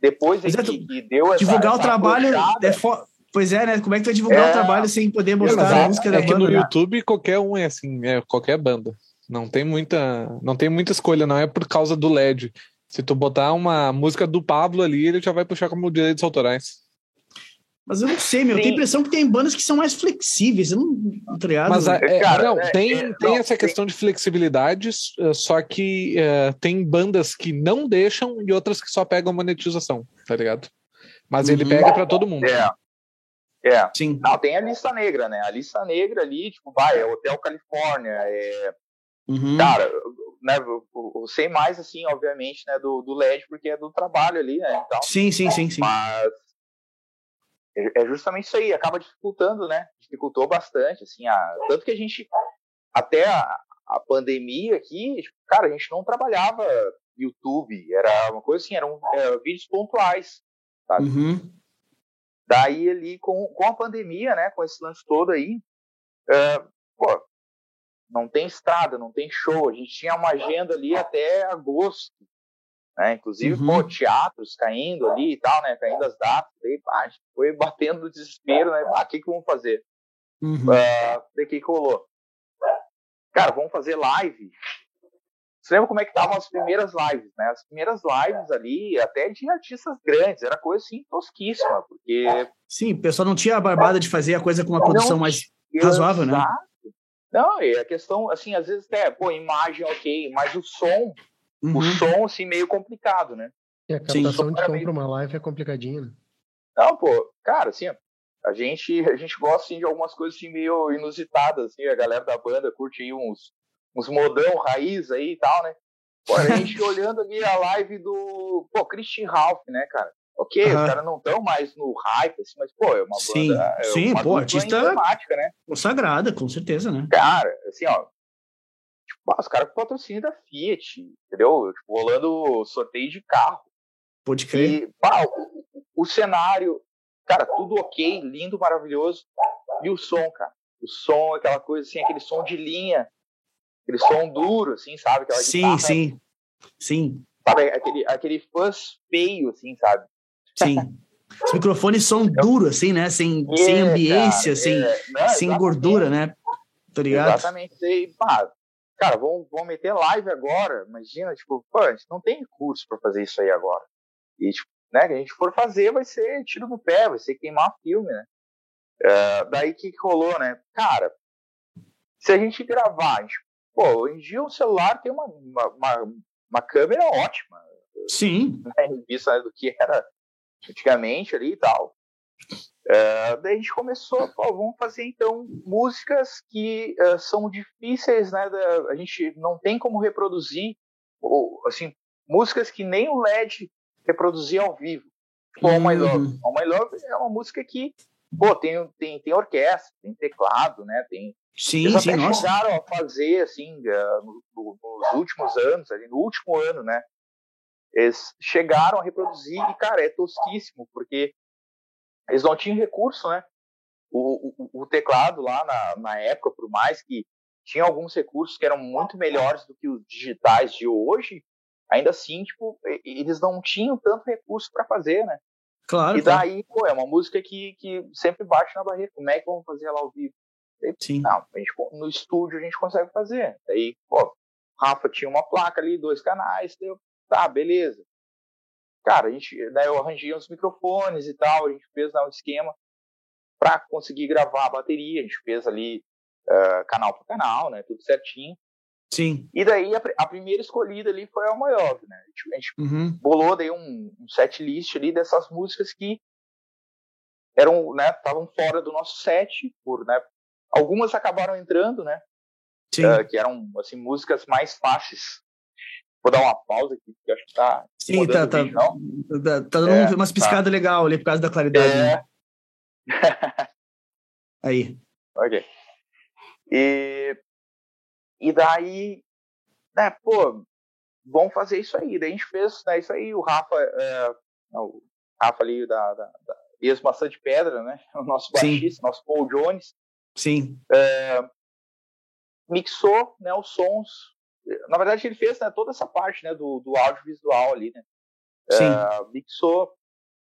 depois é que, que, deu essa, Divulgar essa o trabalho é fo... Pois é, né? Como é que tu vai divulgar é... o trabalho sem poder mostrar Exato. a música da é banda? que no né? YouTube qualquer um é assim, é qualquer banda. Não tem muita, não tem muita escolha, não é por causa do LED. Se tu botar uma música do Pablo ali, ele já vai puxar como direitos autorais. Mas eu não sei, meu. Sim. Eu tenho a impressão que tem bandas que são mais flexíveis. Eu não, tá Mas é, é, Cara, não, é, tem, é, tem não, essa questão de flexibilidade, eh, só que uh, tem bandas que não deixam e outras que só pegam monetização, tá ligado? Mas ele uhum. pega para todo mundo. É. É. Sim. Não, tem a lista negra, né? A lista negra ali, tipo, vai, é Hotel Califórnia, é. Uhum. Cara, né, sei mais, assim, obviamente, né, do, do LED, porque é do trabalho ali, né? Então, sim, sim, sim, sim. Mas é, é justamente isso aí, acaba dificultando, né? Dificultou bastante, assim, a, tanto que a gente, até a, a pandemia aqui, tipo, cara, a gente não trabalhava YouTube, era uma coisa assim, eram era vídeos pontuais, sabe? Uhum. Daí ali, com, com a pandemia, né, com esse lance todo aí, uh, pô, não tem estrada, não tem show, a gente tinha uma agenda ali até agosto, né, inclusive, uhum. pô, teatros caindo ali e tal, né, caindo as datas, daí, pá, foi batendo no desespero, né, o que que vamos fazer? Uhum. Uh, daí que rolou? Cara, vamos fazer live você lembra como é que estavam as primeiras lives, né? As primeiras lives ali, até de artistas grandes, era coisa assim tosquíssima, porque. Sim, o pessoal não tinha a barbada de fazer a coisa com uma produção mais razoável, né? Não, e a questão, assim, às vezes até, pô, imagem ok, mas o som, uhum. o som, assim, meio complicado, né? E a captação Sim, de som para uma live é complicadinha, né? Não, pô, cara, assim, a gente, a gente gosta, assim, de algumas coisas, assim, meio inusitadas, assim, a galera da banda curte aí uns, uns modão raiz aí e tal, né? Pô, a gente olhando ali a live do, pô, Christian Ralph, né, cara? Ok, uhum. os caras não estão mais no hype, assim, mas, pô, é uma sim, banda. É sim, uma pô, artista né? consagrada, com certeza, né? Cara, assim, ó. Tipo, os caras com patrocínio da Fiat, entendeu? Tipo, rolando sorteio de carro. Pode crer. E, pá, o, o cenário, cara, tudo ok, lindo, maravilhoso. E o som, cara? O som, aquela coisa assim, aquele som de linha aquele som duro, assim, sabe? Aquela sim, guitarra, sim, sim. Sabe, aquele, aquele fuzz feio, assim, sabe? Sim. Os microfones são duros, assim, né? Sem, é, sem ambiência, cara, sem, é. Não, sem gordura, né? Tá ligado? Exatamente. E, pá, cara, vamos, vamos meter live agora. Imagina, tipo, pô, a gente não tem recurso para fazer isso aí agora. E, tipo, né, que a gente for fazer, vai ser tiro no pé, vai ser queimar filme, né? Uh, daí que, que rolou, né? Cara, se a gente gravar, a gente Pô, hoje em dia o celular tem uma, uma, uma, uma câmera ótima. Sim. Né, em vista do que era antigamente ali e tal. Uh, daí a gente começou, pô, vamos fazer então músicas que uh, são difíceis, né? Da, a gente não tem como reproduzir, ou, assim, músicas que nem o LED reproduzia ao vivo. Tipo, uhum. My Love. All My Love é uma música que, pô, tem, tem, tem orquestra, tem teclado, né? Tem, Sim, Eles sim, até nossa. chegaram a fazer, assim, eh, no, no, nos últimos anos, ali, no último ano, né? Eles chegaram a reproduzir e, cara, é tosquíssimo, porque eles não tinham recurso, né? O, o, o teclado lá na, na época, por mais que tinha alguns recursos que eram muito melhores do que os digitais de hoje, ainda assim, tipo, eles não tinham tanto recurso para fazer, né? Claro. E daí, pô, é uma música que, que sempre bate na barreira. Como é que vamos fazer ela ao vivo? Sim. Não, a gente, no estúdio a gente consegue fazer. Aí, pô, Rafa tinha uma placa ali, dois canais, deu, tá, beleza. Cara, a gente, daí eu arranjei uns microfones e tal, a gente fez né, um esquema para conseguir gravar a bateria, a gente fez ali uh, canal por canal, né, tudo certinho. Sim. E daí a, a primeira escolhida ali foi a maior, né? A gente, a gente uhum. bolou daí um, um set list ali dessas músicas que eram, né, estavam fora do nosso set por, né, Algumas acabaram entrando, né? Uh, que eram assim músicas mais fáceis. Vou dar uma pausa aqui, porque acho que tá. Sim, tá, tá, vídeo, tá, tá, dando é, umas piscadas tá. legal ali por causa da claridade. É. Né? Aí. Ok. E, e daí, né, pô, vamos fazer isso aí. Daí a gente fez né, isso aí. O Rafa, é, o Rafa ali da, da, da ex-maçã de pedra, né? O nosso baixista, Sim. nosso Paul Jones. Sim. É, mixou né, os sons. Na verdade, ele fez né, toda essa parte né, do, do audiovisual ali, né? Sim. É, mixou,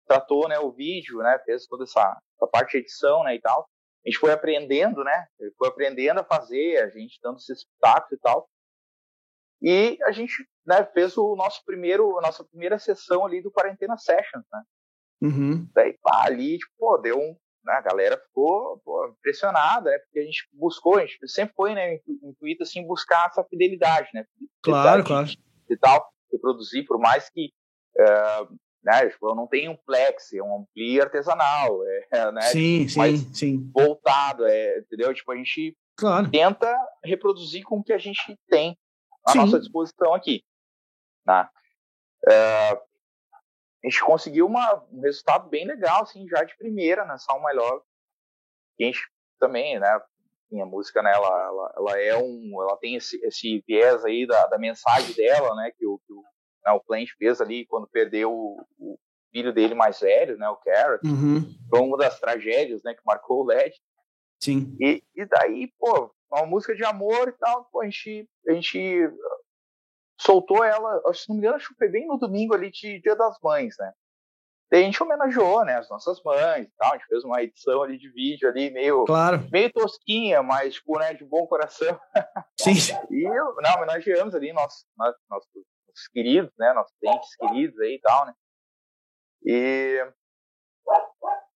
tratou né, o vídeo, né? Fez toda essa, essa parte de edição né, e tal. A gente foi aprendendo, né? Foi aprendendo a fazer, a gente dando esses espetáculos e tal. E a gente né, fez o nosso primeiro, a nossa primeira sessão ali do Quarentena Sessions, né? Uhum. Daí, pá, ali, tipo, pô, deu um, né, a galera ficou pô, impressionada, né? Porque a gente buscou, a gente sempre foi, né, intuito assim, buscar essa fidelidade, né? Claro, claro. E tal, reproduzir, por mais que uh, né? Tipo, eu não tenho um plex, é um ampli artesanal, é, né? Sim, tipo, sim, sim. Voltado, é, entendeu? Tipo, a gente claro. tenta reproduzir com o que a gente tem à sim. nossa disposição aqui, né? É, a gente conseguiu uma, um resultado bem legal, assim, já de primeira na Sound My Love. a gente também, né, a música, né, ela, ela, ela, é um, ela tem esse, esse viés aí da, da mensagem dela, né, que o, que o, né, o Plant fez ali quando perdeu o, o, filho dele mais velho, né, o Carrot. Uhum. Foi uma das tragédias, né, que marcou o LED. Sim. E, e daí, pô, uma música de amor e tal, pô, a gente, a gente soltou ela, se não me engano, acho que foi bem no domingo ali de Dia das Mães, né? Daí a gente homenageou, né, as nossas mães e tal, a gente fez uma edição ali de vídeo ali, meio, claro. meio tosquinha, mas, tipo, né, de bom coração. Sim. e, não, homenageamos ali nossos, nossos, nossos queridos, né, nossos dentes queridos aí e tal, né. E,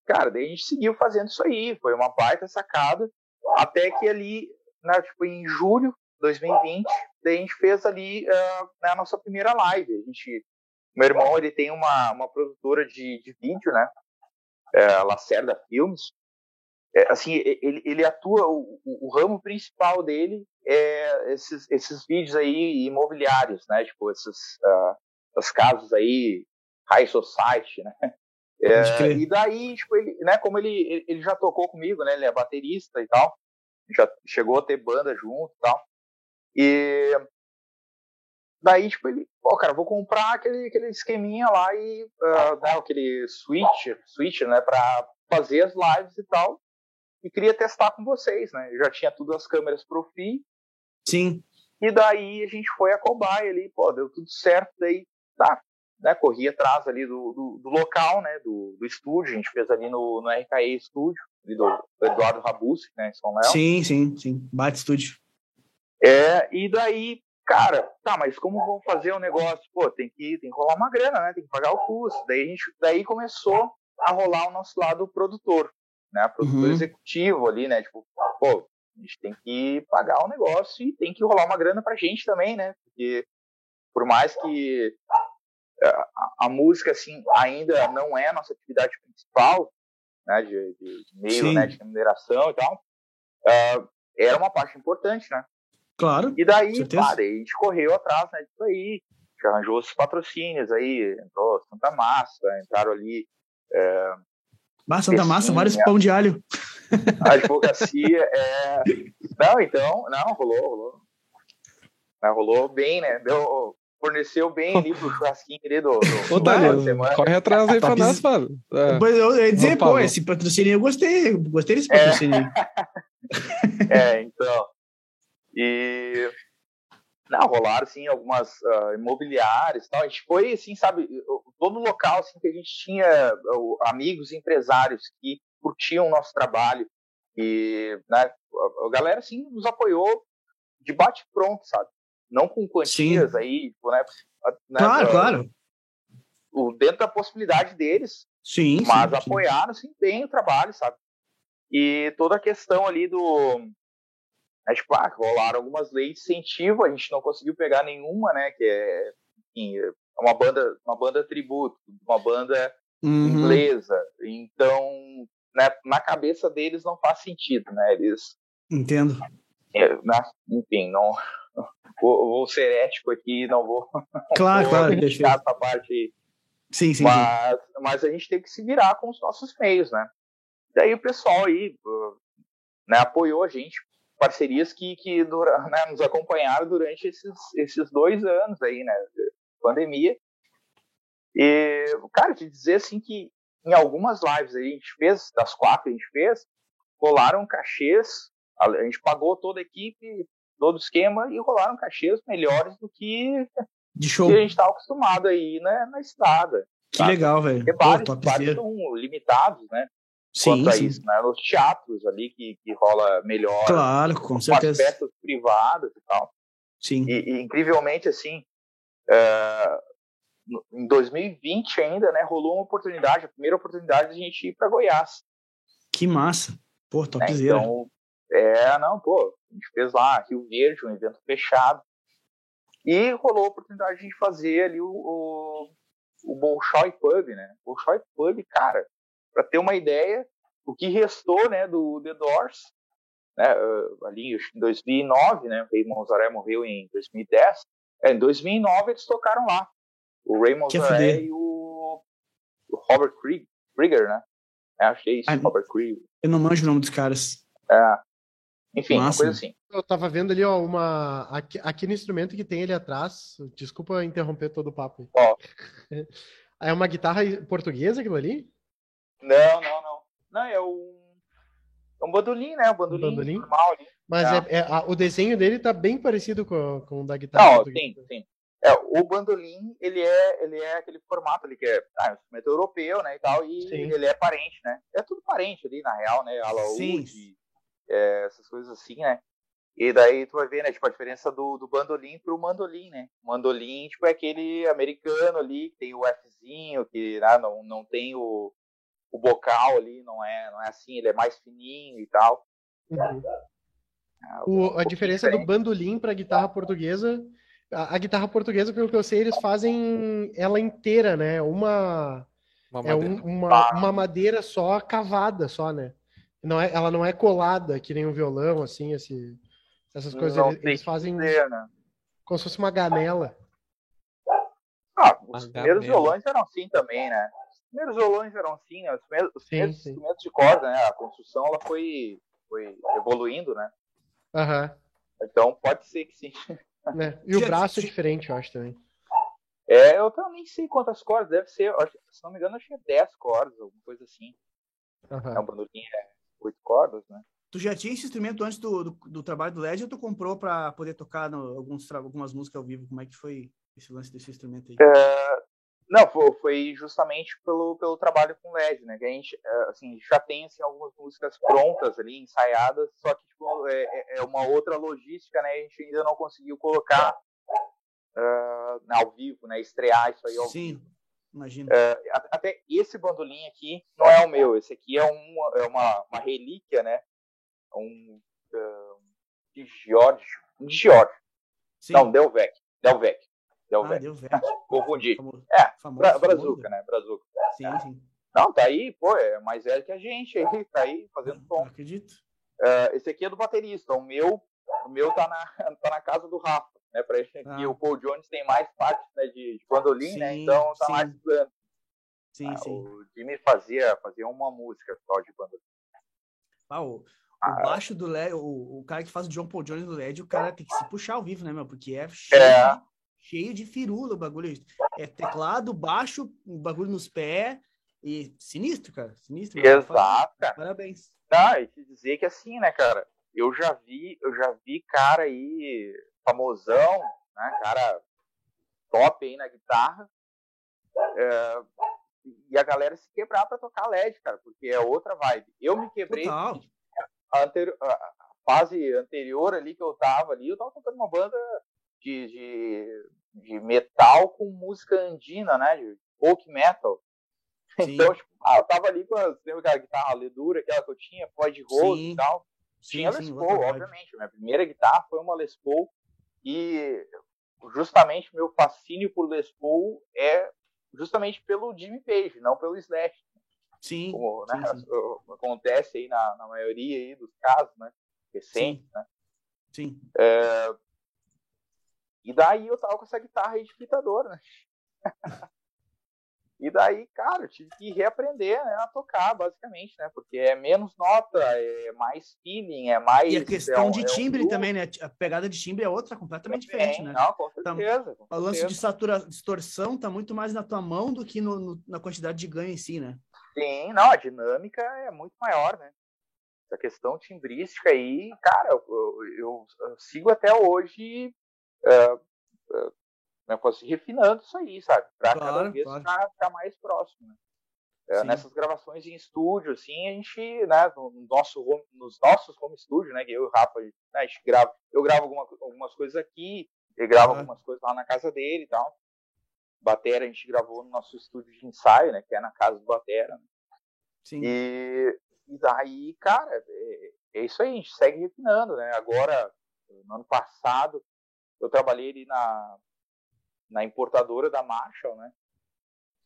cara, daí a gente seguiu fazendo isso aí, foi uma baita sacada, até que ali, né, tipo, em julho 2020, daí a gente fez ali uh, a nossa primeira live, a gente meu irmão, ele tem uma, uma produtora de, de vídeo, né? É, Lacerda Filmes. É, assim, ele, ele atua, o, o, ramo principal dele é esses, esses vídeos aí imobiliários, né? Tipo, esses, uh, essas casas aí, high society, né? É, e daí, tipo, ele, né, como ele, ele já tocou comigo, né? Ele é baterista e tal. Já chegou a ter banda junto e tal. E Daí, tipo, ele, pô, cara, vou comprar aquele, aquele esqueminha lá e, uh, né, aquele switch, switch, né, pra fazer as lives e tal. E queria testar com vocês, né? Eu já tinha tudo as câmeras pro FI. Sim. E daí a gente foi a cobaia ali, pô, deu tudo certo, daí tá, né, corri atrás ali do, do, do, local, né, do, do estúdio, a gente fez ali no, no RKE ali do, do Eduardo Rabussi, né, em São Léo. Sim, sim, sim, bate estúdio. É, e daí cara, tá, mas como vão fazer o negócio? Pô, tem que, tem que rolar uma grana, né? Tem que pagar o custo. Daí, a gente, daí começou a rolar o nosso lado produtor, né? Produtor uhum. executivo ali, né? Tipo, pô, a gente tem que pagar o negócio e tem que rolar uma grana pra gente também, né? Porque por mais que a, a música, assim, ainda não é a nossa atividade principal, né? De, de meio, né? De remuneração e tal, uh, era uma parte importante, né? Claro. E daí, pá, daí a gente correu atrás né, disso aí, já arranjou os patrocínios aí, entrou Santa Massa, entraram ali. É, bah, Santa Massa, vários pão de alho. A advocacia é. Não, então, não, rolou, rolou. Não, rolou bem, né? Deu, forneceu bem ali pro churrasquinho ali do. do Ô, Daniel, corre atrás aí pra nós, mano. É. Eu ia dizer, pô, esse patrocínio eu gostei, gostei desse patrocínio. É, é então. E não, rolaram assim algumas uh, imobiliárias, tal. A gente foi assim, sabe, todo local assim que a gente tinha uh, amigos empresários que curtiam o nosso trabalho e né, a, galera assim nos apoiou de bate pronto, sabe? Não com quantias Sim. aí, tipo, né, né? Claro, claro. O, dentro da possibilidade deles. Sim. Mas sim, apoiaram assim bem o trabalho, sabe? E toda a questão ali do é, tipo, ah, rolaram algumas leis de incentivo, a gente não conseguiu pegar nenhuma, né? Que é, enfim, é uma banda, uma banda tributo, uma banda uhum. inglesa. Então, né, na cabeça deles não faz sentido, né? Eles. Entendo. É, né, enfim, não. Vou, vou, ser ético aqui, não vou. Claro, vou claro. Deixar essa parte. Sim, sim, mas, sim. mas a gente tem que se virar com os nossos meios, né? Daí o pessoal aí né, apoiou a gente parcerias que, que dura, né, nos acompanharam durante esses, esses dois anos aí, né, pandemia. E, cara, te dizer assim que em algumas lives aí a gente fez, das quatro a gente fez, rolaram cachês, a gente pagou toda a equipe, todo o esquema e rolaram cachês melhores do que, de show. que a gente estava acostumado aí né, na estrada. Que sabe? legal, velho. Vários, vários são limitados, né? Sim, quanto sim. a isso, né? Nos teatros ali que, que rola melhor. Claro, com certeza. As festas privadas e tal. Sim. E, e incrivelmente, assim, uh, em 2020 ainda, né, rolou uma oportunidade, a primeira oportunidade de a gente ir para Goiás. Que massa. Pô, topzera. Né? Então, é, não, pô, a gente fez lá Rio Verde, um evento fechado. E rolou a oportunidade de fazer ali o, o o Bolshoi Pub, né? Bolshoi Pub, cara, para ter uma ideia, o que restou, né, do The Doors, né, ali em 2009, né, o Raymond Zaré morreu em 2010, é, em 2009 eles tocaram lá, o Raymond Zaré e o, o Robert Krieger, né, é, achei isso, ah, Robert Krieger. Eu não manjo o nome dos caras. É, enfim, Massa. uma coisa assim. Eu tava vendo ali, ó, uma. Aqui, aqui, no instrumento que tem ali atrás. Desculpa interromper todo o papo. Ó. É uma guitarra portuguesa aquilo ali? Não, não, não. Não, é um. É um bandolim, né? Um bandolim, um bandolim? normal ali. Mas é. É, é, a, o desenho dele tá bem parecido com, com o da guitarra. Não, tem, tem. É, o bandolim, ele é, ele é aquele formato ali que é ah, um instrumento europeu, né, e tal, e Sim. ele é parente, né? É tudo parente ali, na real, né? Alaúde, é, essas coisas assim, né? E daí tu vai ver, né, tipo, a diferença do, do bandolim pro mandolim, né? O mandolim, tipo, é aquele americano ali, que tem o Fzinho, que né, não, não tem o, o bocal ali, não é, não é assim, ele é mais fininho e tal. Uhum. É, o, a diferença diferente. do bandolim para guitarra portuguesa, a, a, guitarra portuguesa, pelo que eu sei, eles fazem ela inteira, né? Uma, uma é um, uma, uma madeira só cavada, só, né? Não é, ela não é colada, que nem um violão, assim, esse, essas coisas. Não eles, eles fazem ser, né? como se fosse uma ganela. Ah, os uma primeiros ganela. violões eram assim também, né? Os primeiros violões eram assim, né? Os primeiros, os primeiros sim, instrumentos de corda, né? A construção ela foi, foi evoluindo, né? Uhum. Então pode ser que sim. É. E o braço é diferente, eu acho também. É, eu também nem sei quantas cordas, deve ser, se não me engano, acho que é 10 cordas, alguma coisa assim. Uhum. É um bandolim, é oito cordas, né? Tu já tinha esse instrumento antes do, do, do trabalho do LED ou tu comprou para poder tocar no, alguns, algumas músicas ao vivo? Como é que foi esse lance desse instrumento aí? É, não, foi, foi, justamente pelo, pelo trabalho com LED, né? Que a gente, é, assim, já tem assim, algumas músicas prontas ali, ensaiadas, só que tipo, é, é, é uma outra logística, né? A gente ainda não conseguiu colocar uh, ao vivo, né? Estrear isso aí ao Sim. vivo. Imagina. É, até esse bandolim aqui não é o meu, esse aqui é uma, é uma, uma relíquia, né? Um uh, de George. De George. Sim. Não, Delvec. Delvec. Delvec. Ah, Delvec. Confundi. Famoso. É, famoso, Bra Brazuca, né? Brazuca. Sim, é. sim. Não, tá aí, pô, é mais velho que a gente aí, tá aí fazendo som. acredito. Uh, esse aqui é do baterista, o meu, o meu tá na, tá na casa do Rafa né? Para ah. que o Paul Jones tem mais partes né, de, de bandolim, né? Então tá sim. mais estudando. Sim, ah, sim. O Jimmy fazia, fazia uma música só de bandolim. Ah, o, ah, o baixo do LED, o, o cara que faz o John Paul Jones do LED, o cara tem que se puxar ao vivo, né, meu? Porque é cheio, é. De, cheio de firula o bagulho. É teclado, baixo, o bagulho nos pés. E sinistro, cara. Sinistro. Exato, cara. Parabéns. Tá, e te dizer que assim, né, cara? Eu já vi, eu já vi cara aí famosão, né, cara top aí na guitarra. É, e a galera se quebrar para tocar LED, cara, porque é outra vibe. Eu me quebrei a, anteri a, fase anterior ali que eu tava ali, eu tava tocando uma banda de, de, de metal com música andina, né, de folk metal. Sim. Então, tipo, ah, eu tava ali com a, lembra a guitarra ledura, aquela que eu tinha, Pod Rose e tal. Sim, tinha sim, Les Paul, obviamente. Minha primeira guitarra foi uma Les Paul e justamente meu fascínio por Les Paul é justamente pelo Jimmy Page, não pelo Slash. Sim, Como, né, sim, sim. Acontece aí na, na, maioria aí dos casos, né? Recentes, sim. né? Sim. É... E daí eu tava com essa guitarra aí de fitador, né? E daí, cara, eu tive que reaprender né, a tocar, basicamente, né? Porque é menos nota, é mais feeling, é mais. E a questão é um, de timbre é um também, né? A pegada de timbre é outra, completamente também, diferente, né? Não, com tá certeza. Tá, o lance de satura, distorção tá muito mais na tua mão do que no, no, na quantidade de ganho em si, né? Sim, não, a dinâmica é muito maior, né? Essa questão timbrística aí, cara, eu, eu, eu sigo até hoje. Uh, uh, né, refinando isso aí, sabe? Para claro, cada vez claro. ficar, ficar, mais próximo. Né? É, nessas gravações em estúdio, assim, a gente, né, no nosso home, nos nossos home studio, né, que eu e o Rafa, né, a gente grava, eu gravo alguma, algumas coisas aqui, ele grava algumas coisas lá na casa dele e tal. Batera a gente gravou no nosso estúdio de ensaio, né, que é na casa do Batera. Né? Sim. E, e daí, cara, é, é, isso aí, a gente segue refinando, né? Agora, no ano passado, eu trabalhei ali na, na importadora da Marshall, né?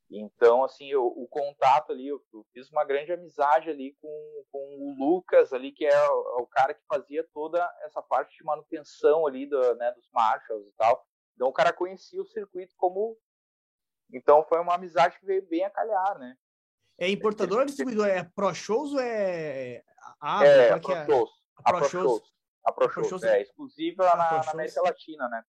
Então, assim, eu, o contato ali, eu, eu, fiz uma grande amizade ali com, com o Lucas ali, que é o, é o, cara que fazia toda essa parte de manutenção ali do, né, dos Marshalls e tal. Então o cara conhecia o circuito como. Então foi uma amizade que veio bem a calhar, né? É importador ou distribuidor? É Pro Shows ou é. Ah, é, Pro é? Shows. A Pro Shows. A Pro Shows, é exclusiva na, na América Latina, né?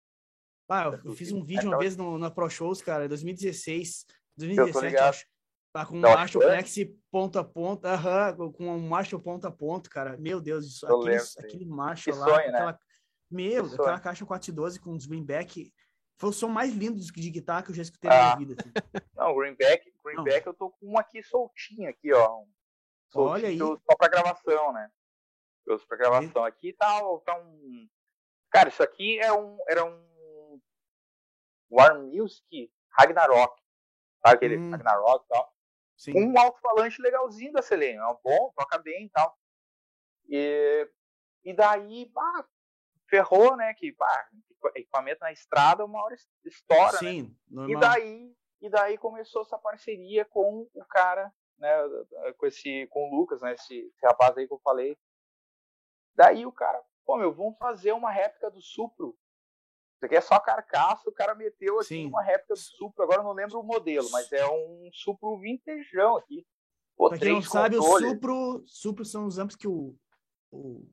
Ah, eu, eu fiz um vídeo uma vez no, na Pro Shows, cara, em 2016. 2017, acho. Tá com um Marshall Flex ponto a ponto, aham, com um Marshall ponto a ponto, cara. Meu Deus, isso, aquele, lembro, aquele Marshall lá, sonho, aquela, né? meu, que aquela sonho. caixa 412 com os greenback, foi o som mais lindo de guitarra que eu já escutei ah. na minha vida. Assim. Não, greenback, greenback Não. eu tô com um aqui soltinho aqui, ó. Soltinho, Olha aí. Só pra gravação, né? Eu pra gravação. E... Aqui tá, tá um... Cara, isso aqui é um, era um Warm Music Ragnarok. Sabe aquele hum. Ragnarok e tal? Sim. Um alto-falante legalzinho da Selene. É bom, toca bem e tal. E, e daí, pá, ferrou, né? Que pá, equipamento na estrada uma hora estoura, né? Sim, né? Normal. E daí, e daí começou essa parceria com o cara, né? Com esse, com o Lucas, né? Esse, esse rapaz aí que eu falei. Daí o cara, pô, meu, vamos fazer uma réplica do Supro isso aqui é só carcaça, o cara meteu aqui Sim. uma réplica do Supro, agora eu não lembro o modelo, mas é um Supro vintejão aqui. Pô, pra quem não sabe, controle. o Supro, Supro são os amplos que o, o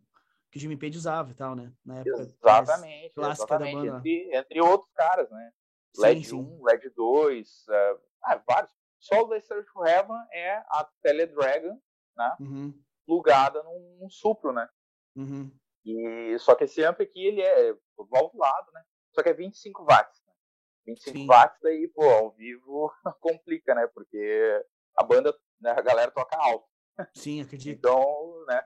que o Jimmy Page usava e tal, né? Na época exatamente, clássica exatamente. da banda. Entre, entre outros caras, né? Sim, LED sim. 1, LED 2, uh, ah, vários. Só o for Heaven é a Teledragon, né? Uhum. Plugada num, num Supro, né? Uhum. E, só que esse amp aqui, ele é valvulado, né? Só que é 25 watts. Né? 25 Sim. watts daí, pô, ao vivo complica, né? Porque a banda, né, a galera toca alto. Sim, acredito. Então, né?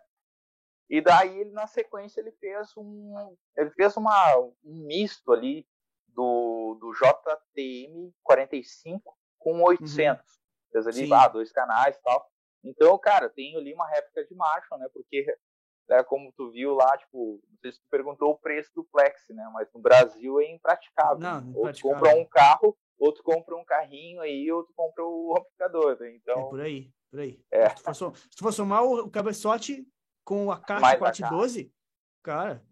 E daí ele na sequência ele fez um ele fez uma um misto ali do, do JTM 45 com 800. Uhum. Fez ali ah, dois canais e tal. Então, cara, tem ali uma réplica de Marshall, né? Porque né, como tu viu lá, tipo, não sei se tu perguntou o preço do Plex, né? Mas no Brasil é impraticável. Não, impraticável. Ou tu compra um carro, ou tu compra um carrinho aí, ou tu compra o amplificador. Né? Então, é por aí, por aí. É. Se, tu for, se tu for somar o cabeçote com a caixa 412, cara,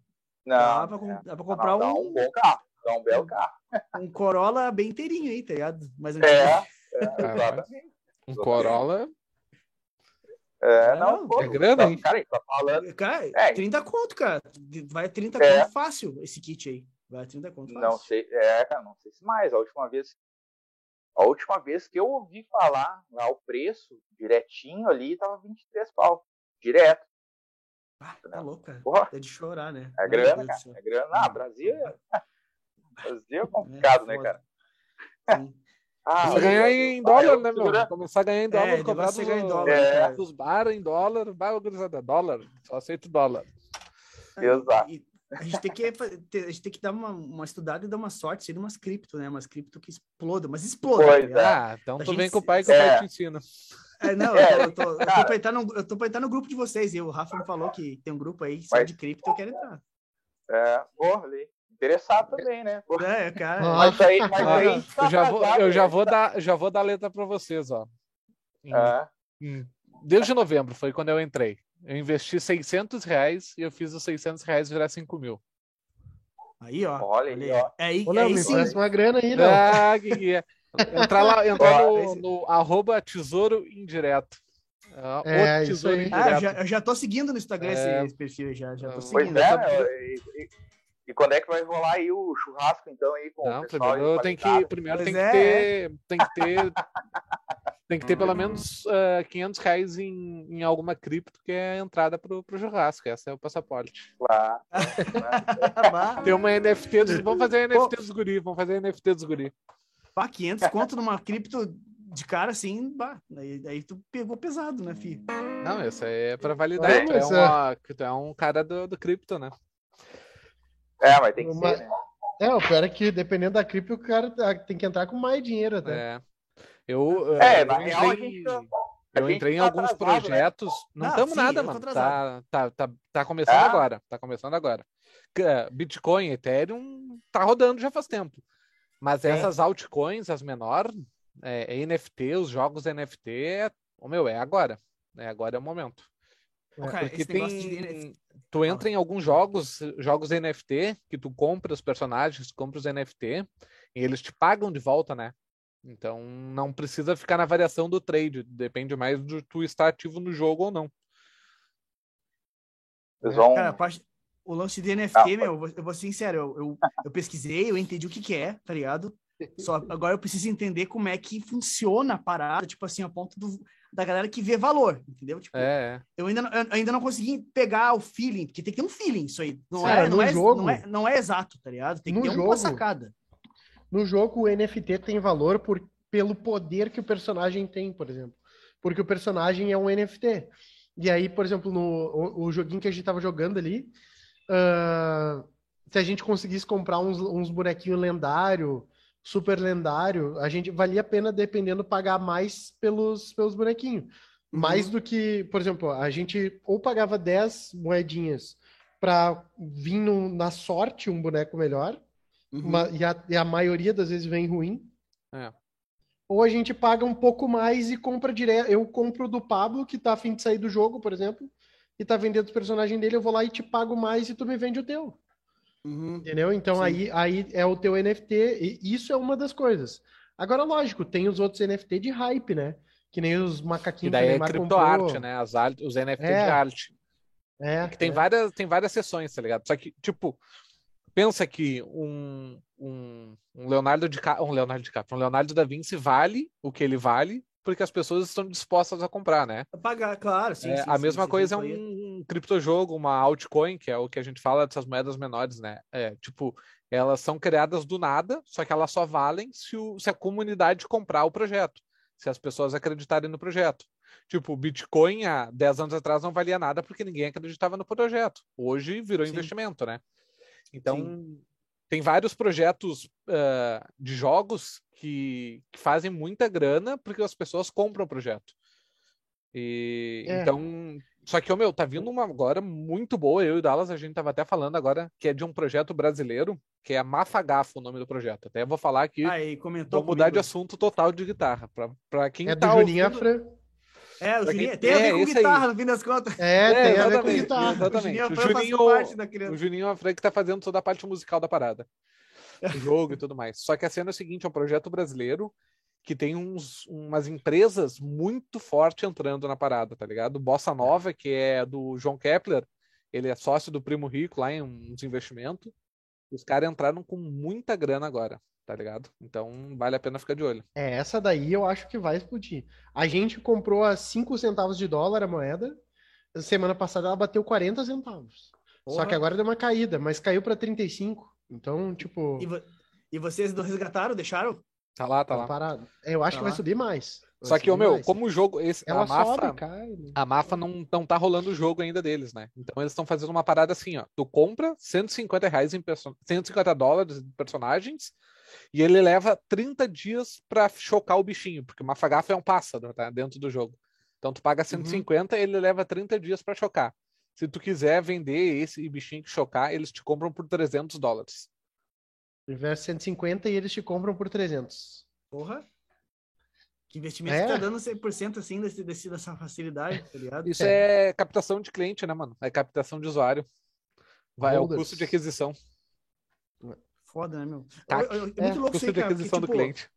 não, dá, pra, é. dá pra comprar não, um... um bom carro. Dá um belo carro. Um Corolla bem inteirinho aí, tá ligado? Mas é, é, exatamente. Um Corolla é, não, não pô, é grana, hein? Cara, tá falando. Cara, é. 30 conto, cara. Vai 30 é. conto fácil esse kit aí. Vai 30 conto fácil. Não sei, é, cara, não sei se mais. A última vez. A última vez que eu ouvi falar lá o preço direitinho ali tava 23 pau. Direto. Ah, tá louco, cara. Porra. É de chorar, né? É grana, cara. É grana. Ah, Brasil é. Brasil é complicado, é, né, cara? Sim. Ah, a ganhar em dólar, né, meu? Começar a ganhar em dólar, é, comprar dos, ganhar em dólar, é. dos bar em dólar, vai gurizada, dólar, só aceito dólar. É, Exato. E a gente tem que, a gente tem que dar uma, uma estudada e dar uma sorte, seria umas cripto, né? Umas cripto que explodam, mas explodam. Pois tá é. Ah, então a tu gente... vem com o pai que o pai é. te ensina. É, não, é, eu, tô, eu, tô, eu, tô pra entrar no, eu tô pra entrar no grupo de vocês, e o Rafa me falou que tem um grupo aí só de cripto, eu quero entrar. É, porra, ali interessado também, né? É, cara. Mas aí, mas aí eu já vou, eu já vou dar, já vou dar letra para vocês, ó. É. Desde novembro foi quando eu entrei. Eu investi 600 reais e eu fiz os 600 reais virar 5 mil. Aí, ó. Olha aí, ó. É aí, Olha, é aí sim. uma grana aí, não. Ah, que, que é. Entrar lá, entrar no, no arroba tesouro indireto. Uh, é, tesouro indireto. Ah, eu já, eu já tô seguindo no Instagram é... esse, perfil, já, já tô seguindo. Pois é, e quando é que vai rolar aí o churrasco, então, aí com Não, o primeiro tem que, primeiro tem é. que ter. Tem que ter. tem que ter pelo menos uh, 500 reais em, em alguma cripto, que é a entrada pro, pro churrasco. Essa é o passaporte. Claro. tem uma NFT dos. Vamos fazer a NFT dos guri. Vamos fazer a NFT dos guri. Pá, 500 conto numa cripto de cara assim, bah, aí, aí tu pegou pesado, né, filho? Não, isso é para validar. É, tu, é uma, tu é um cara do, do cripto, né? É, mas tem que Uma... ser, né? É, o pior é que dependendo da cripto, o cara tá, tem que entrar com mais dinheiro até. É. Eu, é, eu na entrei, real, a gente, eu entrei em tá alguns atrasado, né? projetos. Né? Não estamos nada, mano. Tá, tá, tá, tá começando é? agora. Tá começando agora. Bitcoin, Ethereum, tá rodando já faz tempo. Mas é. essas altcoins, as menores, é, é NFT, os jogos NFT, é, oh, meu, é agora. É, agora é o momento. Cara, Porque esse negócio tem. de Tu entra em alguns jogos, jogos NFT, que tu compra os personagens, compra os NFT, e eles te pagam de volta, né? Então não precisa ficar na variação do trade, depende mais de tu estar ativo no jogo ou não. Eles vão. Cara, a parte- o lance de NFT, Ah, meu, eu vou, eu vou ser sincero, eu, eu, eu pesquisei, eu entendi o que, que é, tá ligado? Só agora eu preciso entender como é que funciona a parada, tipo assim, a ponto do, da galera que vê valor, entendeu? Tipo, É, eu, ainda, não- eu ainda não consegui pegar o feeling, porque tem que ter um feeling isso aí. Não, Cara, é, não, é, jogo- não, é, não é exato, tá ligado? Tem que ter jogo- uma sacada. No jogo, o NFT tem valor por, pelo poder que o personagem tem, por exemplo. Porque o personagem é um NFT. E aí, por exemplo, no o, o joguinho que a gente tava jogando ali, ah, se a gente conseguisse comprar uns, uns bonequinhos lendário, super lendário, a gente valia a pena, dependendo, pagar mais pelos, pelos bonequinhos. Mais do que, por exemplo, a gente ou pagava 10 moedinhas para vir no- na sorte um boneco melhor, Uhum. uma- e, a, e a maioria das vezes vem ruim. É. Ou a gente paga um pouco mais e compra direto. Eu compro do Pablo, que tá afim de sair do jogo, por exemplo, e tá vendendo os personagens dele, eu vou lá e te pago mais e tu me vende o teu. Uhum. Entendeu? Então Sim. aí, aí é o teu NFT, e isso é uma das coisas. Agora, lógico, tem os outros NFT de hype, né? Que nem os E macaquinhos o daí é criptoarte, né? As art, os NFT É. de arte. É, Que tem, é. várias, tem várias sessões, tá ligado? Só que, tipo, pensa que um, um, um Leonardo de um Leonardo DiCaprio, um Leonardo da Vinci vale o que ele vale porque as pessoas estão dispostas a comprar, né? Pagar, claro, sim. É, sim, a sim, mesma esse coisa é aí. um, criptojogo, uma altcoin, que é o que a gente fala dessas moedas menores, né? É, tipo, elas são criadas do nada, só que elas só valem se, o- se a comunidade comprar o projeto, se as pessoas acreditarem no projeto. Tipo, o Bitcoin há 10 anos atrás não valia nada porque ninguém acreditava no projeto. Hoje virou Sim. investimento, né? Então, tem vários projetos ah, de jogos que, que fazem muita grana porque as pessoas compram o projeto. E É. então, só que, ô, meu, tá vindo uma agora muito boa. Eu e o Dallas, a gente tava até falando agora que é de um projeto brasileiro, que é a Mafagafo, o nome do projeto. Até vou falar aqui, Ah, e comentou vou mudar de comigo. assunto total de guitarra. Pra, pra quem É do tá Juninho ouvindo-. É, o Juninho, quem- tem a ver é, com esse aí. guitarra, no fim das contas. É, É, tem a ver com guitarra. exatamente. O Juninho O Juninho, parte da o. Juninho Afran que tá fazendo toda a parte musical da parada. O jogo e tudo mais. Só que a cena é o seguinte, é um projeto brasileiro que tem uns, umas empresas muito fortes entrando na parada, tá ligado? Bossa Nova, que é do João Kepler, ele é sócio do Primo Rico lá em uns investimentos. Os caras entraram com muita grana agora, tá ligado? Então vale a pena ficar de olho. É, essa daí eu acho que vai explodir. A gente comprou a 5 centavos de dólar a moeda. Semana passada ela bateu 40 centavos. Só Porra. que agora deu uma caída, mas caiu para 35. Então, tipo, E, vo- e vocês não resgataram, deixaram? Tá lá, tá tá lá. parado. É, Eu acho Tá que vai lá. subir mais. Vai Só que, ô subir meu, mais. como o jogo, esse, ela a Mafa, sobe, cai. né? a Mafa não, não tá rolando o jogo ainda deles, né? Então eles estão fazendo uma parada assim, ó. Tu compra 150 reais em perso 150 dólares em personagens e ele leva 30 dias pra chocar o bichinho, porque o Mafagafa é um pássaro, tá? Dentro do jogo. Então tu paga 150 ele leva 30 dias pra chocar. Se tu quiser vender esse bichinho que chocar, eles te compram por 300 dólares. Investe 150 e eles te compram por 300. Porra. Que investimento É. que tá dando 100% assim desse, desse, dessa facilidade, tá ligado? Isso é. captação de cliente, né, mano? É captação de usuário. Vai, é o custo de aquisição. Foda, né, meu? CAC. Eu- eu- É, É, muito louco isso aí, de cara, porque, tipo, cliente.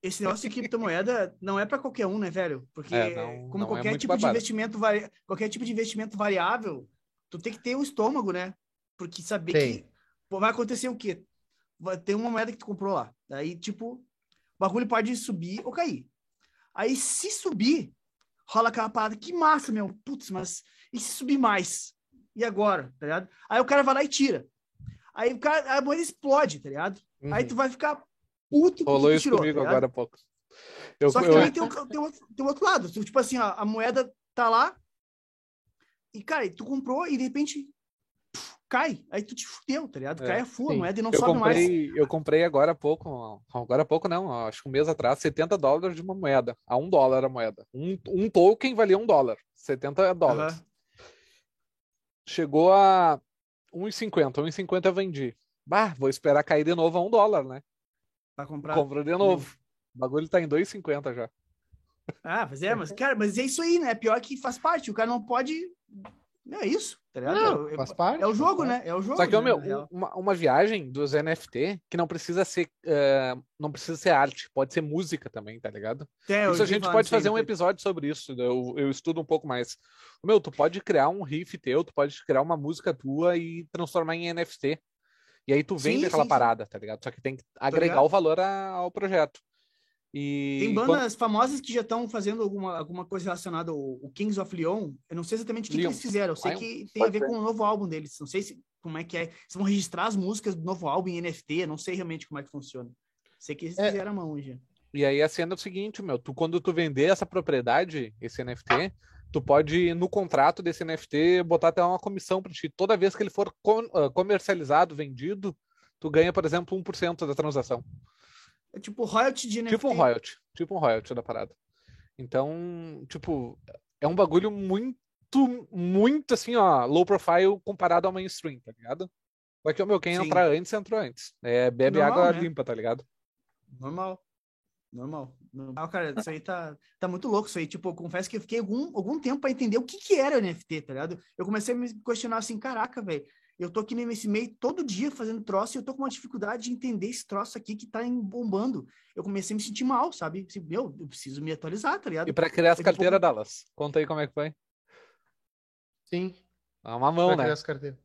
esse negócio de criptomoeda não é pra qualquer um, né, velho? Porque É, não- como não é qualquer tipo de barbado. investimento vari... qualquer tipo de investimento variável, tu tem que ter um estômago, né? Porque saber Tem. que pô, vai acontecer o quê? Vai ter uma moeda que tu comprou lá. Daí, tipo, o bagulho pode subir ou cair. Aí, se subir, rola aquela parada, que massa, meu. Putz, mas e se subir mais? E agora, tá ligado? Aí o cara vai lá e tira. Aí o cara, a moeda explode, tá ligado? Aí Uhum. tu vai ficar puto Rolou isso tirou, comigo tá agora há pouco. Eu, Só que eu- também tem o, tem, o, tem o outro lado. Tipo assim, ó, a moeda tá lá e, cara, tu comprou e de repente cai. Aí tu te fudeu, tá ligado? É, Cai a full, a sim. moeda e não eu sobe mais. comprei, eu comprei agora há pouco, agora há pouco não, acho que um mês atrás, 70 dólares de uma moeda, a um dólar a moeda. Um, um token valia um dólar, 70 dólares. Aham. Chegou a 1,50, 1,50 eu vendi. Bah, vou esperar cair de novo a um dólar, né? Pra comprar. Compro de novo. O bagulho tá em 2,50 já. Ah, mas é, mas, cara, mas é isso aí, né? Pior que faz parte. O cara não pode. É isso, tá ligado? Não, é, faz parte. é o jogo, né? É o jogo. Só que, né, meu, uma, uma viagem dos NFT que não precisa ser eh, não precisa ser arte, pode ser música também, tá ligado? É, eu isso a gente pode fazer um episódio sobre isso. Eu, eu estudo um pouco mais. Meu, tu pode criar um riff teu, tu pode criar uma música tua e transformar em NFT. E aí tu vende Sim, aquela sim, sim. parada, tá ligado? Só que tem que agregar ligado. o valor a- ao projeto. E Tem quando- bandas famosas que já estão fazendo alguma, alguma coisa relacionada ao, ao Kings of Leon. Eu não sei exatamente o que, que eles fizeram. Eu sei Lion. que tem a Pode ver ser. com o novo álbum deles. Não sei se como é que é. Eles vão registrar as músicas do novo álbum em NFT. Eu não sei realmente como é que funciona. Sei que eles É. fizeram a mão já. E aí a cena é o seguinte, meu, tu quando tu vender essa propriedade, esse NFT, tu pode no contrato desse NFT botar até uma comissão para ti. Toda vez que ele for com- ah, comercializado, vendido, tu ganha, por exemplo, 1% da transação. É tipo royalty de NFT. Tipo um royalty, tipo um royalty da parada. Então, tipo, é um bagulho muito, muito assim, ó, low profile comparado ao mainstream, tá ligado? Só que, meu, quem Sim. entrar antes, entrou antes. É, bebe Normal, água né? limpa, tá ligado? Normal. Normal. Normal, cara, isso aí tá, tá muito louco. Isso aí, tipo, eu confesso que eu fiquei algum, algum tempo pra entender o que que era NFT, tá ligado? Eu comecei a me questionar assim, caraca, velho, eu tô aqui nesse meio todo dia fazendo troço e eu tô com uma dificuldade de entender esse troço aqui que tá bombando. Eu comecei a me sentir mal, sabe? Assim, meu, eu preciso me atualizar, tá ligado? E pra criar as carteiras, pouco- Dallas, conta aí como é que foi. Sim. É uma mão, pra né? criar as carteiras.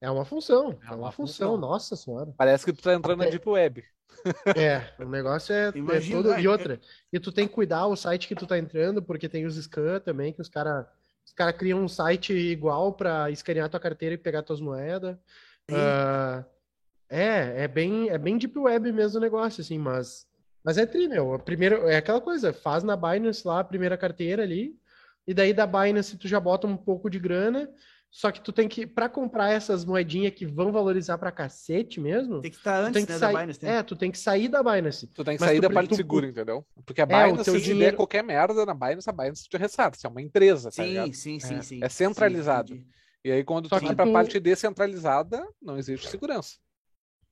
É uma função. É uma uma, função. função. nossa senhora. Parece que tu tá entrando na É. Deep Web. É, o negócio é, é Imagina, todo. é- E outra, e tu tem que cuidar o site que tu tá entrando, porque tem os scan também, que os caras os cara criam um site igual pra escanear tua carteira e pegar tuas moedas. Ah, é, é bem, é bem deep web mesmo o negócio, assim, mas, mas é tri, meu. Primeiro, é aquela coisa, faz na Binance lá a primeira carteira ali, e daí da Binance tu já bota um pouco de grana, só que tu tem que, pra comprar essas moedinhas que vão valorizar pra cacete mesmo, Tem que estar antes, tem que né, sair, da Binance. né? é, tu tem que sair da Binance. Tu tem que Mas sair tu da parte tu- segura, entendeu? Porque a É, o Binance, teu se der dinheiro- qualquer merda na Binance, a Binance te ressarce. É uma empresa, tá Sim, ligado? sim, sim, É. sim. É centralizado. Sim. E aí, quando Só tu vai pra tu- parte descentralizada, não existe segurança.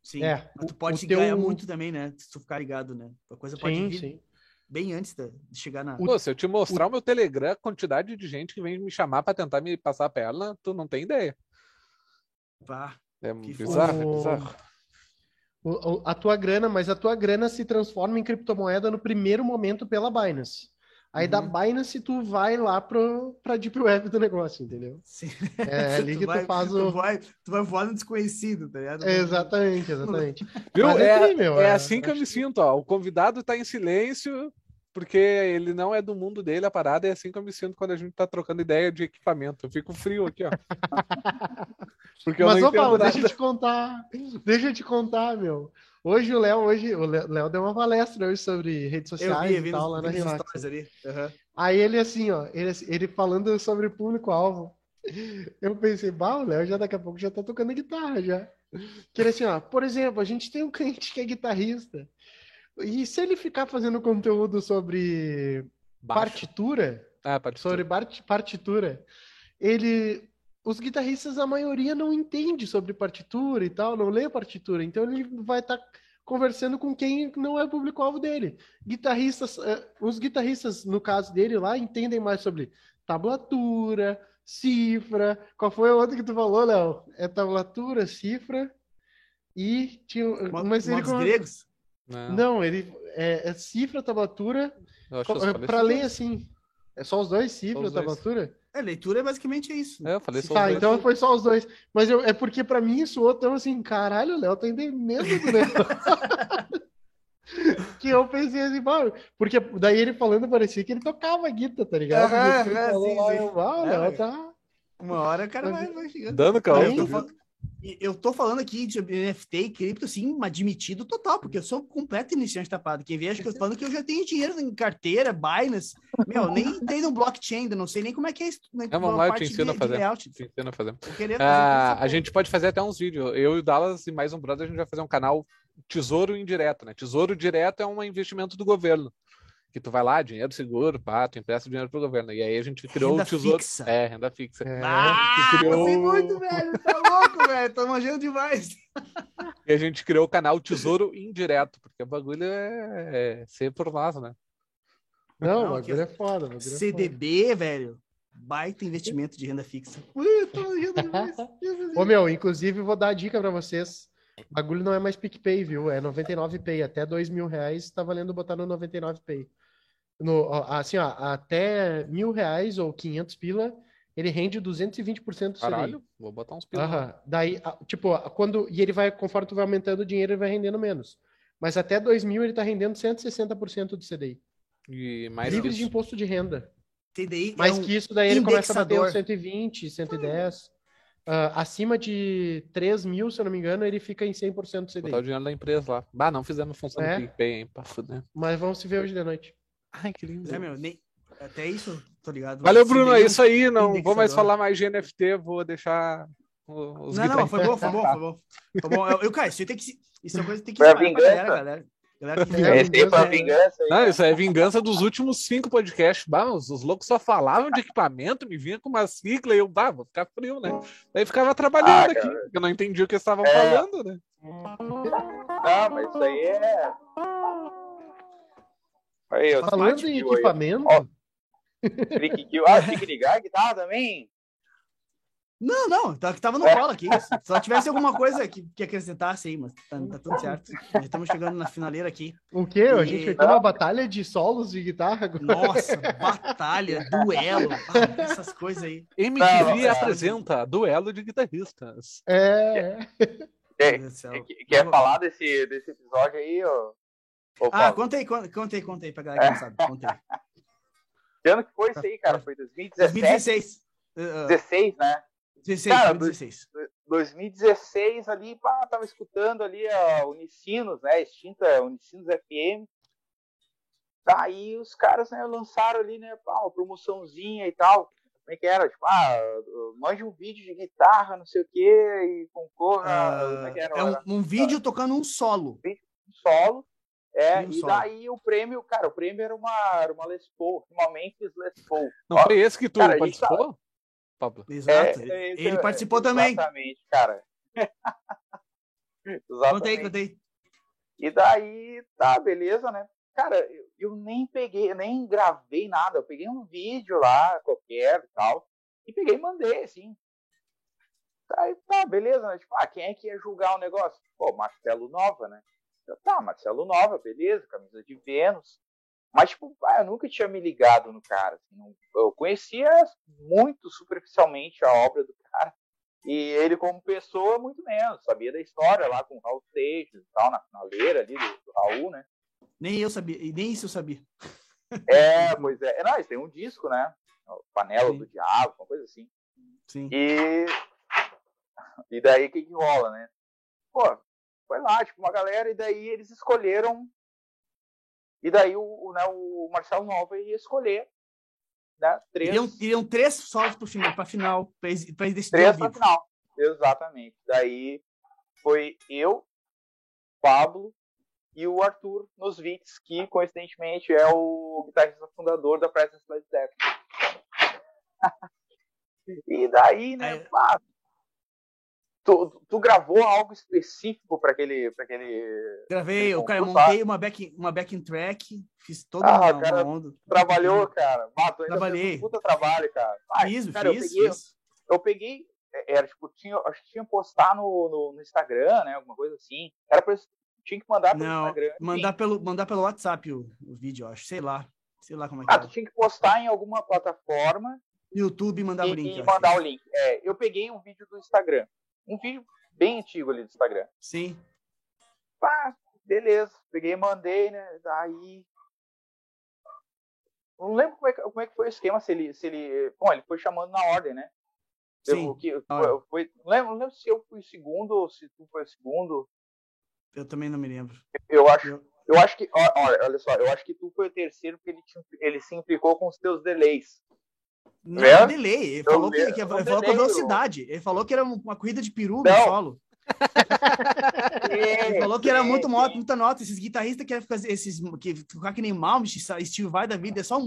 Sim. É, Mas tu pode o se teu- ganhar muito também, né? Se tu ficar ligado, né? A coisa pode Sim, vir sim. Bem antes de chegar na. Pô, se eu te mostrar o meu Telegram, a quantidade de gente que vem me chamar pra tentar me passar a perna, tu não tem ideia. Pá. É bizarro, é bizarro. O- a tua grana, mas a tua grana se transforma em criptomoeda no primeiro momento pela Binance. Aí da Uhum. Binance tu vai lá pro, pra Deep Web do negócio, entendeu? Sim. É ali que tu vai, faz tu o. vai, tu vai voar no desconhecido, tá ligado? É, exatamente, exatamente. Viu? É, meu, é assim que eu me sinto, ó. O convidado tá em silêncio, porque ele não é do mundo dele, a parada é assim que eu me sinto quando a gente tá trocando ideia de equipamento. Eu fico frio aqui, ó. Porque eu Mas, não ô Paulo, entendo deixa eu nada. te contar. Deixa eu te contar, meu. Hoje o Léo, hoje, o Léo deu uma palestra hoje sobre redes Eu sociais vi, e vi, tal, nos, lá na Relax. ali. Aham. Aí ele assim, ó, ele, ele falando sobre o público-alvo. Eu pensei, bah, o Léo já daqui a pouco já tá tocando guitarra já. Que ele assim, ó, por exemplo, a gente tem um cliente que é guitarrista. E se ele ficar fazendo conteúdo sobre Baixo. partitura, Ah, partitura. sobre part- partitura, ele os guitarristas a maioria não entende sobre partitura e tal, não lê partitura, então ele vai estar conversando com quem não é o público-alvo dele. Guitarristas, eh, os guitarristas no caso dele lá entendem mais sobre tablatura, cifra. Qual foi a outra que tu falou, Léo? É tablatura, cifra e tinha, Mo- mas ele Modos com- gregos? Não, não, ele é, é cifra, tablatura, falei para ler dois. assim. É só os dois, cifra, os dois. tablatura? É, leitura é basicamente isso. É, eu falei só Tá, os dois. então foi só os dois. Mas eu, é porque pra mim soou tão assim, caralho, o Léo tá entendendo do negócio. que eu pensei assim, porque daí ele falando parecia que ele tocava guitarra, tá ligado? Ele aham, falou sim, sim. eu, "Ah, o É, Léo ué. tá. Uma hora o cara Mas- vai, vai chegando. Dando calma. eu, tô Aí- eu tô falando aqui de NFT e cripto, assim, admitido total, porque eu sou completo iniciante tapado. Quem vê, acho que eu tô falando que eu já tenho dinheiro em carteira, Binance. Meu, eu nem entrei no blockchain ainda, não sei nem como é que é isso. Né, É, vamos lá, eu te parte ensino de- a fazer. layout. Te ensino a fazer. Fazer Ah, a gente pode fazer até uns vídeos. Eu e o Dallas e mais um brother, a gente vai fazer um canal Tesouro Indireto, né? Tesouro Direto é um investimento do governo. Que tu vai lá, dinheiro seguro, pá, tu empresta dinheiro pro governo. E aí a gente criou Renda o Tesouro. fixa. É, renda fixa. É, Ah, criou- eu sei muito, velho. Tá louco, velho. Tô manjando demais. E a gente criou o canal Tesouro Indireto, porque o bagulho é, é ser por nós, né? Não, Não, o bagulho é foda. bagulho é CDB, velho. Baita investimento de renda fixa. Ui, eu tô rindo demais. foda. Ô, meu, inclusive, vou dar a dica pra vocês. O bagulho não é mais PicPay, viu? É 99Pay. Até dois mil reais tá valendo botar no 99Pay. No, assim, ó, até mil reais ou 500 pila, ele rende 220% do CDI. Caralho, vou botar uns pilos. Aham. Daí, tipo, quando. E ele vai, conforme tu vai aumentando o dinheiro, ele vai rendendo menos. Mas até 2 mil ele tá rendendo 160% do CDI. E mais Livre que de imposto de renda. TDI Mais é um que isso, daí ele começa a bater indexador. uns 120, 110. Ah, acima de 3 mil, se eu não me engano, ele fica em 100% do Botar o CDI. dinheiro da empresa lá. Bah, não fizemos função É? do PicPay, hein? Pra fuder. Mas vamos se ver hoje de noite. Ai, que lindo. É, meu, nem... Até isso, tô ligado. Valeu, Bruno. É isso aí. Não vou mais falar mais de NFT. Vou deixar o- os Não, não, foi bom, foi bom, foi bom. Foi bom. Eu, eu, cara, isso aí tem que. Isso é coisa que tem que Foi a vingança. galera, galera. Galera que É, é- vingança aí. Não, isso é vingança dos últimos cinco podcasts. Bah, os, os loucos só falavam de equipamento, me vinha com uma cicla e eu, bah, vou ficar frio, né? Daí ficava trabalhando Ah, aqui, eu não entendi o que eles estavam É. falando, né? Não, mas isso aí é. Aí, eu Falando Smart em aí. equipamento, Ó. Clique Kill. Ah, Clique ligar, guitarra também? Não, não, tá, tava no colo aqui. Se só tivesse alguma coisa que, que acrescentasse aí, mas tá, tá tudo certo. Já estamos chegando na finaleira aqui. o quê? A E- gente vai ter uma batalha de solos de guitarra agora. Nossa, batalha, duelo, ah, essas coisas aí. MTV Não, apresenta duelo de guitarristas. É, é. Quer, falar desse, desse episódio aí, ô? Ah, conta aí, conta, aí, conta aí pra galera que não sabe. Conta aí. Que ano que foi isso aí, cara? Foi 2017? 2016. Uh, 16, né? 16, Cara, 2016. 2016 ali, pá, tava escutando ali a Unicinos, né? Extinta Unicinos FM. Daí os caras, né, lançaram ali, né, pá, uma promoçãozinha e tal. Como é que era? Tipo, ah, mande um vídeo de guitarra, não sei o quê, e concorra. como é que era? É um, um vídeo tocando um solo. um solo. É, E um e daí o prêmio, cara, o prêmio era uma, era uma Les Paul, uma Memphis Les Paul. Não Ó, foi esse que tu cara, participou, Pablo? Exato. é, Ele é, participou também. Exatamente, cara. Exatamente. conta aí. E daí, tá, beleza, né? Cara, eu, eu nem peguei, eu nem gravei nada. Eu peguei um vídeo lá, qualquer e tal, e peguei e mandei, assim. Aí, tá, beleza, né? Tipo, ah, quem é que ia julgar o negócio? Pô, Marcelo Nova, né? Eu, tá, Marcelo Nova, beleza, camisa de Vênus. Mas, tipo, ah, eu nunca tinha me ligado no cara. assim, eu conhecia muito superficialmente a obra do cara. E ele, como pessoa, muito menos. Sabia da história lá com o Raul Seixas e tal, na finaleira ali do, do Raul, né? Nem eu sabia, e nem isso eu sabia. É, pois é. É, Não, eles têm um disco, né? Panela Sim. do Diabo, uma coisa assim. Sim. E, e daí o que, que rola, né? Pô, foi lá, tipo, uma galera, e daí eles escolheram. E daí o, o, né, o Marcelo Nova ia escolher, né? Três, Iriam, iriam três solos pro final, pra final, pra eles, pra eles decidirem três vivo. final. Exatamente. Daí foi eu, Pablo e o Arthur nos Vits, que coincidentemente é o guitarrista fundador da Presence Led Zeppelin. e daí, né, É. pá, tu, tu gravou algo específico para aquele, pra aquele. Gravei, eu, cara, eu montei uma back, uma backing track, fiz toda Ah, uma, uma cara, onda. Trabalhou, cara. Ah, tu ainda Trabalhei. um puta trabalho, cara. Ah, Fiz, cara, fiz, eu peguei, fiz. eu peguei, é, era tipo, tinha, acho que tinha que postar no, no, no Instagram, né? Alguma coisa assim. Era pra, tinha que mandar pelo Não, Instagram. mandar pelo, mandar pelo WhatsApp o, o vídeo, acho. Sei lá. Sei lá como é que Ah, era. tu tinha que postar em alguma plataforma YouTube mandar e, o link. e mandar acho. o link. É, eu peguei um vídeo do Instagram. Um vídeo bem antigo ali do Instagram. Sim. Pá, beleza. Peguei e mandei, né? Daí. Não lembro como é, que, como é que foi o esquema, se ele, se ele. Bom, ele foi chamando na ordem, né? Sim, Eu, que, ordem. foi, não, lembro, não lembro se eu fui segundo ou se tu foi o segundo. Eu também não me lembro. Eu acho, Eu- eu acho que. Olha, olha só, eu acho que tu foi o terceiro porque ele, te- ele se implicou com os teus delays. Não, É? é delay. Ele falou que, que, é ele falou com a delay, velocidade. Ele falou que era uma corrida de peru no Não. solo. Ele falou que era É, muito moto, muita nota. Esses guitarristas querem fazer esses que tocar que nem Malmsteen, Steve Vai da vida, é só um.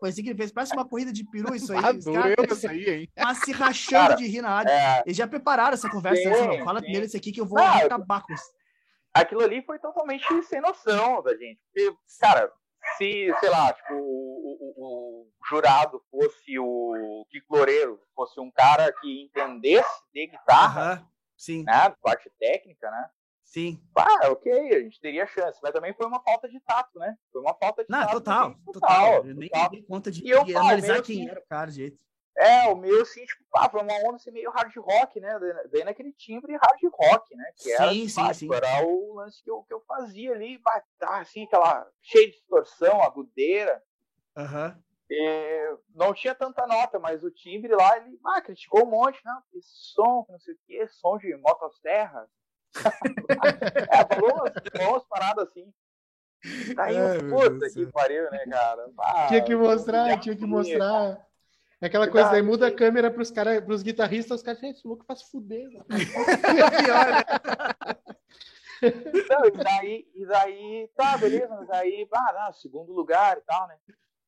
parecia que ele fez, parece uma corrida de peru isso aí. Ah, doeu caras- isso aí, hein? Mas se rachando Cara, de rir na área. É, Eles já prepararam essa conversa. Sim, assim, fala sim. primeiro esse aqui que eu vou acabar com isso. aquilo ali foi totalmente sem noção da gente. Porque, cara, se, sei lá, tipo, o, o- o jurado fosse o Kiko Loureiro, fosse um cara que entendesse de guitarra, Aham, Sim, né, parte técnica, né, sim. ah, ok, a gente teria chance, mas também foi uma falta de tato, né? Foi uma falta de Não, tato. total, assim, total. Eu nem total. dei conta de, E eu de falo, analisar quem assim- era o cara, de jeito. É, o meu, assim, tipo, pá, foi uma onda assim, meio hard rock, né? Daí naquele timbre hard rock, né? Que era, Sim, sim, pá, sim. tipo, era o lance que eu, que eu fazia ali, pá, tá, assim, aquela cheia de distorção, agudeira. Aham. E não tinha tanta nota, mas o timbre lá, ele ah, criticou um monte, não, que som, que não sei o que, som de motosserra. é, falou umas, umas paradas assim. Daí, Ai, puta que pariu, né, cara? Ah, Tinha que mostrar, tinha que mostrar. É aquela Que coisa, daí daí- muda a câmera pros, cara, pros guitarristas, os caras, "Gente, esse louco faz fuder. né?" Pior, né? Não, e daí, e daí, tá, beleza, mas aí, ah, não, segundo lugar e tal, né?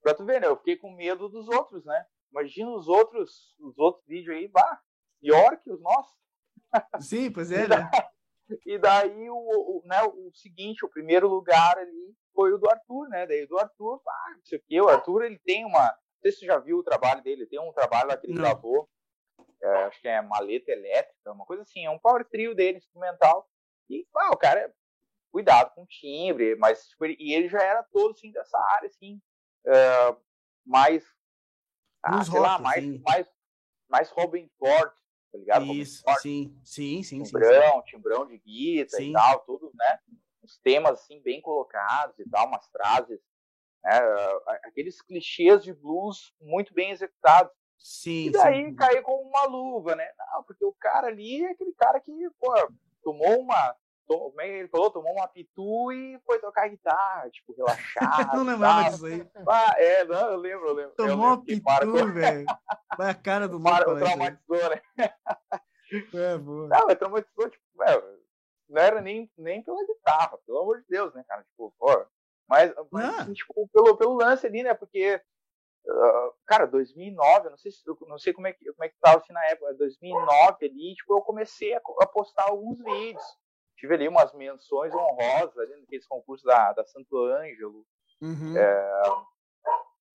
Pra tu ver, né? Eu fiquei com medo dos outros, né? Imagina os outros, os outros vídeos aí, bah, pior que os nossos. Sim, pois é, né? E daí, o, o, né, o seguinte, o primeiro lugar ali foi o do Arthur, né? Daí do Arthur, ah, não sei o quê, o Arthur, ele tem uma, sei se você já viu o trabalho dele, tem um trabalho lá que ele gravou, é, acho que é Maleta Elétrica, uma coisa assim, é um power trio dele, instrumental, e, ah, o cara, é cuidado com o timbre, mas, tipo, ele, e ele já era todo, assim, dessa área, assim, é, mais, ah, sei lá, mais, assim. mais, mais Robin Ford, tá ligado? Isso, Ford, sim, sim, sim, sim. sim. timbrão, timbrão de guitarra Sim. e tal, tudo, né? Uns temas assim bem colocados e tal, umas frases, né? Aqueles clichês de blues muito bem executados. Sim, E daí sim. caiu como uma luva, né? Não, porque o cara ali é aquele cara que, pô, tomou uma. Como é que ele falou? Tomou uma pitu e foi tocar guitarra, tipo, relaxado. Não lembrava tal. disso aí. Ah, é, não, eu lembro, eu lembro. eu Tomou uma lembro marcou- pitu, velho. Vai a cara do mar- maluco. né, traumatizou, né? É, boa. Não, mas traumatizou, tipo, velho, não era nem, nem pela guitarra, pelo amor de Deus, né, cara? Tipo, pô. Mas, mas Não. assim, tipo, pelo, pelo lance ali, né? Porque, ah, cara, 2009, eu não sei, se, não sei como é, que, como é que tava assim na época, 2009 ali, tipo, eu comecei a, a postar alguns vídeos. Tive ali umas menções honrosas ali naqueles concursos da, da Santo Ângelo. Uhum.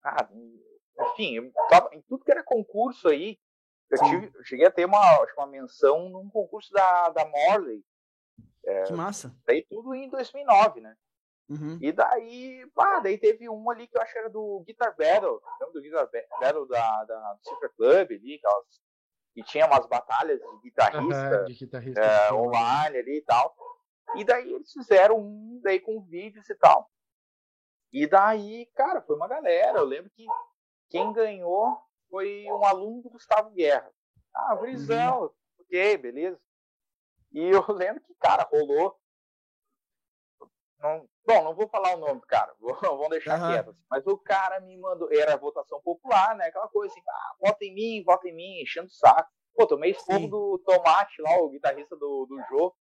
Ah, enfim, em tudo que era concurso aí, eu, tive, eu cheguei a ter uma, uma menção num concurso da, da Morley. Que massa. Daí tudo em 2009, né? Uhum. E daí, pá, daí teve um ali que eu acho que era do Guitar Battle, lembra do Guitar Ba- Battle da, da, do Cifra Club ali, aquelas, e tinha umas batalhas de guitarrista Aham, de guitarrista. é, sim. online ali e tal. E daí eles fizeram um daí com vídeos e tal. E daí, cara, foi uma galera. Eu lembro que quem ganhou foi um aluno do Gustavo Guerra. Ah, Brisão, ok, beleza. E eu lembro que, cara, rolou. Não, bom, não vou falar o nome do cara, vou, vamos deixar Aham. quieto. assim. Mas o cara me mandou, era votação popular, né? Aquela coisa assim, ah, vota em mim, vota em mim, enchendo o saco. Pô, tomei esporro Sim. do Tomate lá, o guitarrista do, do Jô.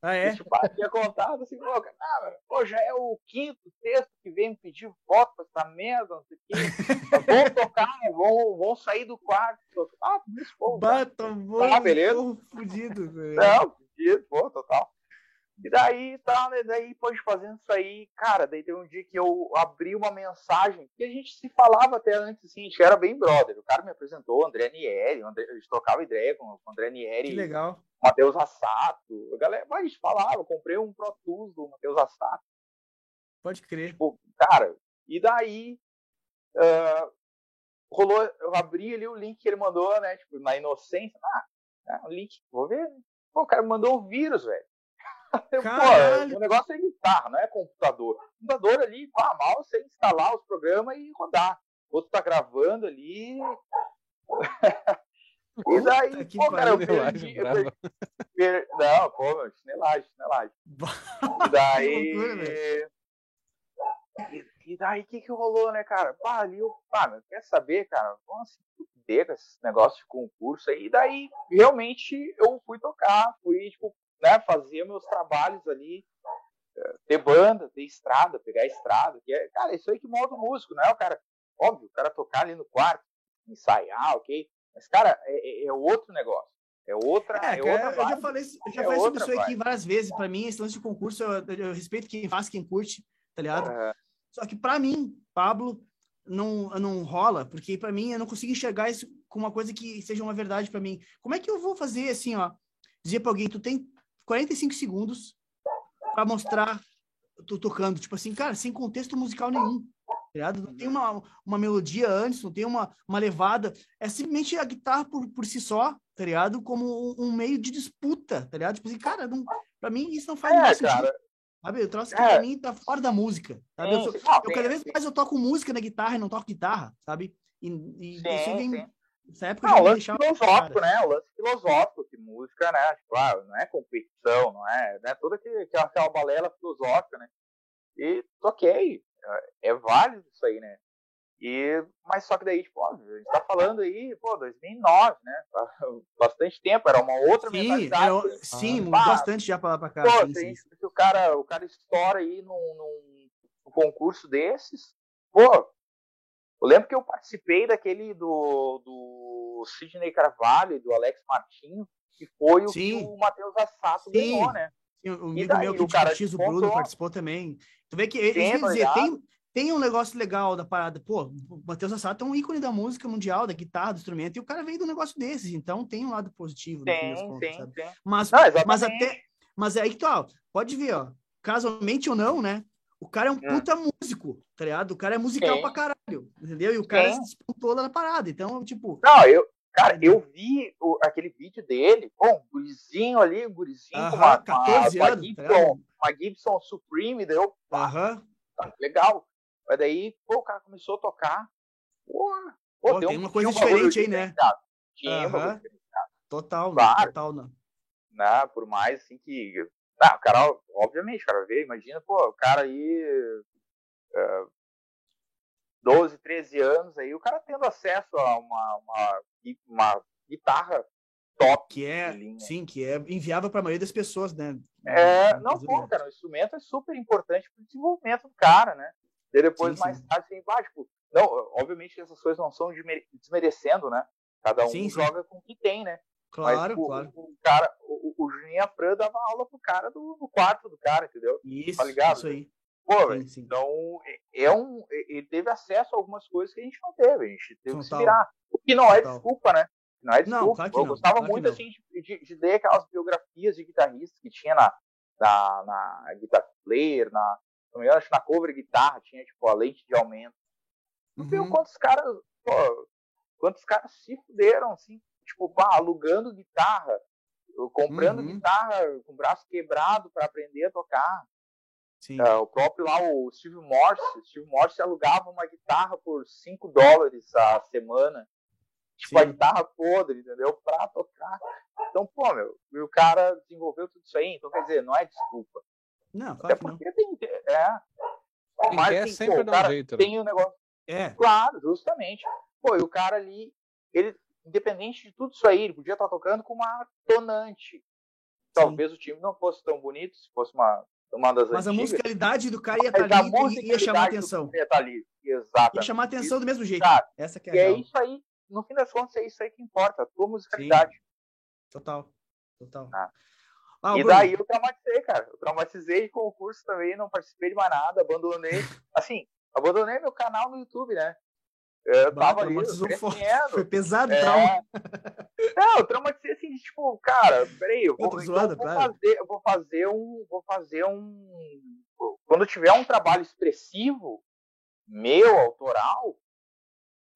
Ah, É? ah, tinha contado assim, pô, cara, ah, pô, já é o quinto, sexto que vem me pedir voto pra essa merda, não sei o quê. Vão tocar, vão, vão sair do quarto. Ah, mas, pô, Bata, Tá, beleza. fudido, velho. não, pedido, pô, total. E daí, tá, né, daí, depois de fazendo isso aí, cara, daí teve um dia que eu abri uma mensagem, que a gente se falava até antes, assim, a gente era bem brother. O cara me apresentou, o André Nieri, o André, a gente trocava ideia com o André Nieri. Que legal. Matheus Assato. A galera, mas a gente falava, eu comprei um Pro Tools do Matheus Assato. Pode crer. Tipo, cara, e daí ah, rolou, eu abri ali o link que ele mandou, né? Tipo, na inocência. Ah, o link, vou ver. né? Pô, o cara mandou um vírus, velho. Caralho. Pô, o negócio é guitarra, não é computador. Computador ali, pá, mal você instalar os programas e rodar. Outro tá gravando ali. e daí, pô, cara, eu perdi, eu perdi, per- Não, pô, meu, chinelagem, chinelagem. E daí. E, e daí o que que rolou, né, cara? Pá, ali eu, pá, meu, quer saber, cara? Se fuder com esse negócio de concurso aí. E daí, realmente, eu fui tocar, fui, tipo, né, fazer meus trabalhos ali, eh, ter banda, ter estrada, pegar estrada. Que é, cara, isso aí que molda o músico, não é o cara. óbvio, o cara tocar ali no quarto, ensaiar, ok? Mas, cara, é, é, é outro negócio. É outra. É, é outra eu já falei, eu já é falei sobre isso vibe. aqui várias vezes. Para mim, esse lance de concurso, eu, eu, respeito quem faz, quem curte, tá ligado? Só que para mim, Pablo, não, não rola, porque para mim eu não consigo enxergar isso com uma coisa que seja uma verdade para mim. Como é que eu vou fazer assim, ó? Dizer para alguém, tu tem 45 segundos para mostrar tu tocando, tipo assim, cara, sem contexto musical nenhum. Tá não tem uma, uma melodia antes, não tem uma, uma levada. É simplesmente a guitarra por, por si só, tá ligado? Como um, um meio de disputa, tá ligado? Tipo assim, cara, não, pra mim isso não faz é, sentido. Sabe? Eu trouxe que é. pra mim tá fora da música. Sabe? Sim, eu, sou, eu cada vez mais eu toco música na guitarra e não toco guitarra, sabe? E, e sim, isso vem. Nessa época não, o lance filosófico, né? O lance filosófico que música, né? Tipo, ah, não é competição, não é, né? Toda aquele, aquela balela filosófica, né? E toquei, é, é válido isso aí, né? E, mas só que daí, tipo, ó, a gente tá falando aí, pô, 2009, né? Bastante tempo, era uma outra sim, mentalidade. Era, sim, ah, bastante já pra lá pra cá. Pô, sim, sim. Se o cara, o cara estoura aí num, num, num, concurso desses, pô, eu lembro que eu participei daquele do, do Sidney Carvalho, do Alex Martinho, que foi o sim. que o Matheus Assato ganhou, né? Sim, o amigo daí, meu que o, cara o Bruno participou também. Tu vê que, Sim, dizer, tem, tem um negócio legal da parada. Pô, o Matheus Assato é um ícone da música mundial, da guitarra, do instrumento, e o cara veio do negócio desses, então tem um lado positivo. Tem, contas, tem, sabe? tem. Mas, Não, mas até. Mas é aí que tu, ó, pode ver, ó, casualmente ou não, né? O cara é um hum. puta músico, tá ligado? O cara é musical Sim. pra caralho, entendeu? E o cara Sim. se disputou lá na parada. Então, tipo. Não, eu, Cara, eu vi o, aquele vídeo dele, bom, um gurizinho ali, um gurizinho uh -huh, com uma, 14 uma, anos, uma, Gibson, uma Gibson Supreme, deu. Aham. Uh -huh. tá, legal. Mas daí, pô, o cara começou a tocar. Pô, pô, tem, uma coisa diferente aí, né? Tinha uh -huh. Total, né? claro. total, não. Né? Por mais assim que. Ah, o cara, obviamente, o cara vê, imagina, pô, o cara aí. Uh, 12, 13 anos aí, o cara tendo acesso a uma, uma, uma guitarra top. Que é, sim, que é inviável para a maioria das pessoas, né? É, não, pô, cara, o instrumento é super importante para o desenvolvimento do cara, né? E depois, sim, mais sim. tarde, assim, ah, tipo, não, obviamente essas coisas não são desmerecendo, né? Cada um sim, joga com o que tem, né? Claro, Mas, tipo, claro. O, cara, o, o Juninho Afran dava aula pro cara do, do quarto do cara, entendeu? Isso, tá ligado? isso aí. Pô, sim, sim. então é, é um, ele teve acesso a algumas coisas que a gente não teve, a gente teve Total. que se virar. O que não é Total. desculpa, né? Não é desculpa. Não, claro eu gostava claro muito assim de, de, de, ler aquelas biografias de guitarristas que tinha na, na, na Guitar Player, na, não me engano, acho na cover guitarra tinha tipo a lente de aumento. Uhum. Viu quantos caras, pô, quantos caras se fuderam assim, tipo, pá, alugando guitarra, comprando uhum. guitarra com braço quebrado para aprender a tocar. Uh, o próprio lá, o Steve Morse, Steve Morse alugava uma guitarra por 5 dólares a semana. Tipo, Sim. a guitarra podre, entendeu? Pra tocar. Então, pô, meu, e o cara desenvolveu tudo isso aí, então quer dizer, não é desculpa. Não, claro Até porque não. tem. É. Mas quer assim, sempre pô, dar um jeito. Né? Tem um negócio. É. Claro, justamente. Pô, e o cara ali, ele, independente de tudo isso aí, ele podia estar tocando com uma tonante. Talvez Sim. o time não fosse tão bonito se fosse uma uma das Mas antigas. a musicalidade do cara ia estar tá ali e ia chamar atenção. Ia, tá ali. Exatamente. ia chamar atenção do mesmo jeito. Essa que é e é isso aí, no fim das contas, é isso aí que importa, a tua musicalidade. Sim. Total. Total. Ah. Ah, e Bruno. daí eu traumatizei, cara. Eu traumatizei de concurso também, não participei de mais nada, abandonei. assim, abandonei meu canal no YouTube, né? Eu bah, tava ali, Foi pesado o é... trauma. Não, eu traumatizei assim, tipo, cara, peraí, eu vou, eu zoando, então, vou fazer, eu vou fazer um. Vou fazer um. Quando tiver um trabalho expressivo, meu, autoral,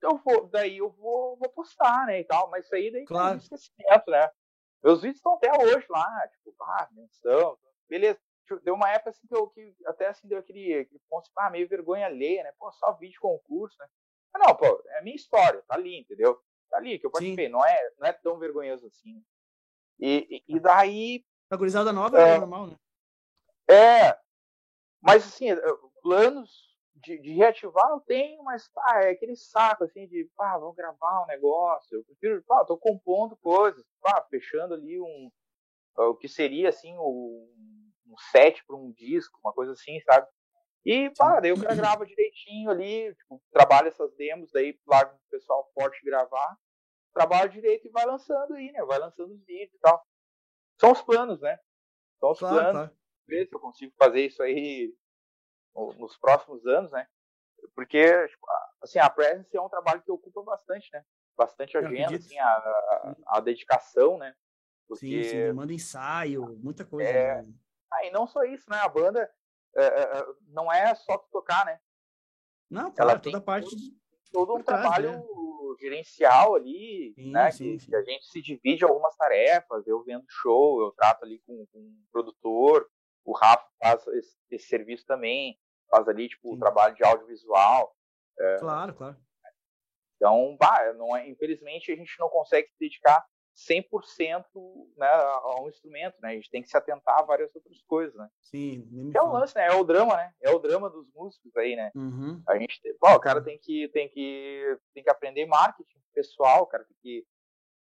eu vou, daí eu vou, vou postar, né? E tal, mas isso aí daí claro. esquecimento, né? Meus vídeos estão até hoje lá, tipo, ah, menção, beleza. Deu uma época assim que eu que até assim deu aquele, aquele ponto, tipo, ah, meio vergonha alheia, né? Pô, só vídeo concurso, né? Não, pô, é a minha história, tá ali, entendeu? Tá ali, que eu participei, não é, não é tão vergonhoso assim. E, e, e daí. A gurizada nova é, é normal, né? É, mas assim, planos de, de, reativar eu tenho, mas pá, é aquele saco assim de pá, vamos gravar um negócio. Eu prefiro, pá, tô compondo coisas, pá, fechando ali um o que seria assim um, um set para um disco, uma coisa assim, sabe? E, pá, daí o cara grava direitinho ali, tipo, trabalha essas demos, daí larga o pessoal forte gravar, trabalha direito e vai lançando aí, né? Vai lançando os vídeos e tal. São os planos, né? São os Claro, planos. claro. Ver se eu consigo fazer isso aí no- nos próximos anos, né? Porque, tipo, assim, a Presence é um trabalho que ocupa bastante, né? Bastante agenda, assim, a, a, a dedicação, né? Porque Sim, sim, manda ensaio, muita coisa. É. né? Ah, e não só isso, né? A banda é, é, não é só tu tocar, né? Não, claro, tem toda a parte de. Todo um trás, trabalho né? gerencial ali, Sim, né? sim, que, sim. que a gente se divide algumas tarefas. Eu vendo show, eu trato ali com, com o produtor, o Rafa faz esse, esse serviço também, faz ali, tipo, o trabalho de audiovisual. Claro, claro. Então, bah, não é, infelizmente, a gente não consegue se dedicar 100% né, ao instrumento, né? A gente tem que se atentar a várias outras coisas, né? Sim, nem me Que é o lance, né? É o drama, né? É o drama dos músicos aí, né? Uhum. A gente, tem- pô, o cara tem que, tem que, tem que aprender marketing pessoal, cara tem que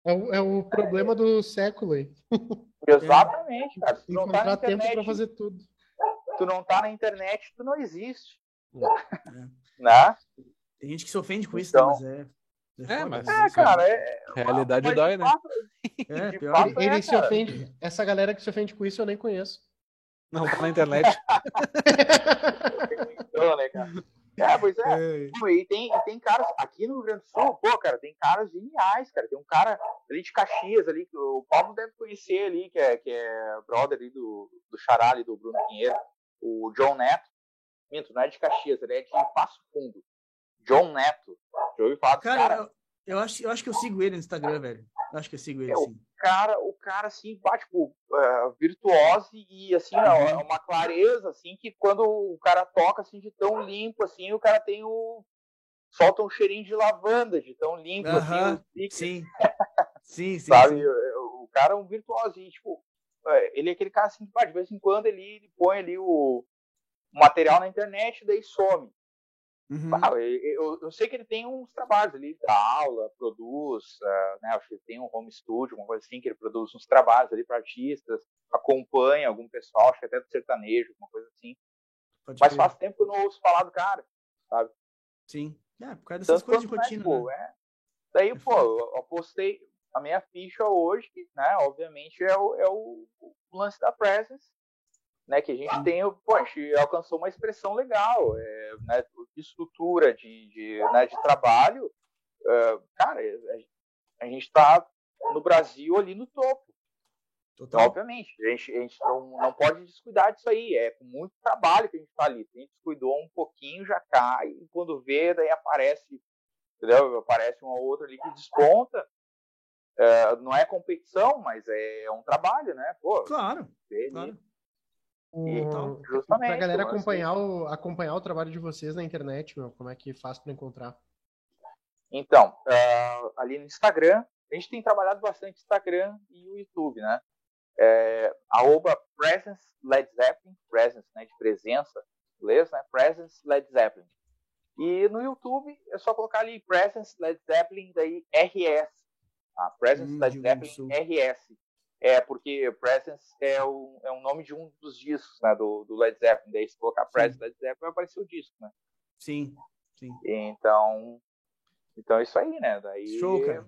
É o, é o problema do século aí. exatamente, cara. Se tu não tá na Encontrar tempo internet, para fazer tudo. tu não tá na internet, tu não existe, É. né? Tem gente que se ofende com isso, Então- né? Mas é. É, foda, mas- né? É, cara, é, Realidade mas dói, né? fato- É, pior. fato Ele, ele é, se cara. ofende. Essa galera que se ofende com isso eu nem conheço. Não tá na internet. Então, né, cara? É, pois é. É. Pô, e tem, tem caras aqui no Rio Grande do Sul, pô, cara, tem caras geniais, cara. Tem um cara ali de Caxias ali, que o Paulo deve conhecer ali, que é, que é brother ali do, do Xará ali, do Bruno Pinheiro, o John Neto. Minto, não é de Caxias, ele é de Passo Fundo. John Neto. Já ouviu falar Cara, cara? eu, eu acho, eu acho que eu sigo ele no Instagram, velho. Eu acho que eu sigo ele, Eu- sim. cara, o cara assim, tipo, é, virtuose e assim, é é uma clareza, assim, que quando o cara toca assim de tão limpo, assim, o cara tem o. solta um cheirinho de lavanda, de tão limpo, assim, os Sim. Sim, sim. sabe? sim. O, o cara é um virtuoso, e, tipo, é, ele é aquele cara assim, de vez em quando ele, ele põe ali o material na internet, daí some. Uhum. Eu, eu- eu sei que ele tem uns trabalhos, ele dá aula, produz, ah, né, acho que ele tem um home studio, uma coisa assim, que ele produz uns trabalhos ali para artistas, acompanha algum pessoal, acho que até do sertanejo, uma coisa assim. Pode Mas faz tempo que eu não ouço falar do cara. Sim. É, por causa dessas Tanto coisas de né, rotina. né? é. Daí, É pô, foda. eu apostei a minha ficha hoje, né, obviamente, é o, é o, o lance da Presence, né, que a gente tem, pô, a gente alcançou uma expressão legal, é, né, de estrutura, de, de, né, de trabalho, é, cara, a, a gente tá no Brasil ali no topo, Total. obviamente, a gente, a gente não, não pode descuidar disso aí, é com muito trabalho que a gente tá ali, a gente descuidou um pouquinho, já cai, e quando vê, daí aparece, entendeu, aparece uma outra ali que desponta, É, não é competição, mas é um trabalho, né, pô, Claro, claro. O, Então, justamente, pra galera o lance- acompanhar o, acompanhar o trabalho de vocês na internet, meu, como é que faz pra encontrar? Então, ah, ali no Instagram, a gente tem trabalhado bastante Instagram e o YouTube, né? É, arroba Presence Led Zeppelin, Presence, né, de presença, em inglês, né? Presence Led Zeppelin. E no YouTube é só colocar ali Presence Led Zeppelin, daí RS. Tá? Presence Hum, Led Zeppelin RS. É, porque Presence é o, é o nome de um dos discos, né, do, do Led Zeppelin. Daí se colocar Presence Led Zeppelin vai aparecer o disco, né? Sim, sim. Então, então é isso aí, né? Daí, Show, cara.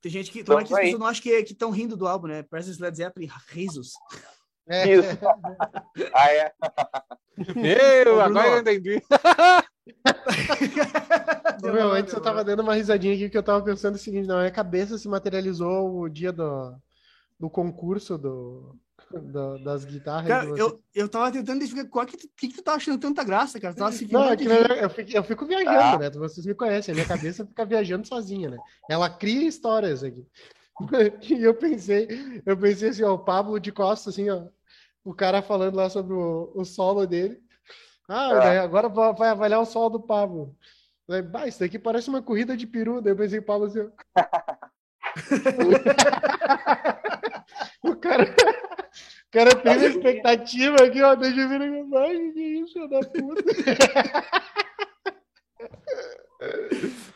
Tem gente que. Então, Tomara que as pessoas não acham que estão rindo do álbum, né? Presence Led Zeppelin, risos. É, Isso. Ah, é? Meu, agora eu entendi. Meu, antes eu tava dando uma risadinha aqui que eu tava pensando o seguinte, na minha cabeça se materializou o dia do, do concurso do, do- das guitarras. Cara, eu, eu tava tentando identificar qual que, tu- que, que tu tá achando tanta graça, cara. Tu tava se Não, é que eu fico, eu fico viajando, Ah. né? Vocês me conhecem, a minha cabeça fica viajando sozinha, né? Ela cria histórias aqui. E eu pensei, eu pensei assim, ó, o Pablo de Costa, assim, ó, o cara falando lá sobre o, o solo dele. Ah, Ah. agora vai avaliar o solo do Pablo. Daí, bah, isso daqui parece uma corrida de peru. Daí eu pensei, Pablo, assim, ó. o cara, o cara tem uma expectativa aqui, ó, deixa eu ver, ai, que isso, filho da puta.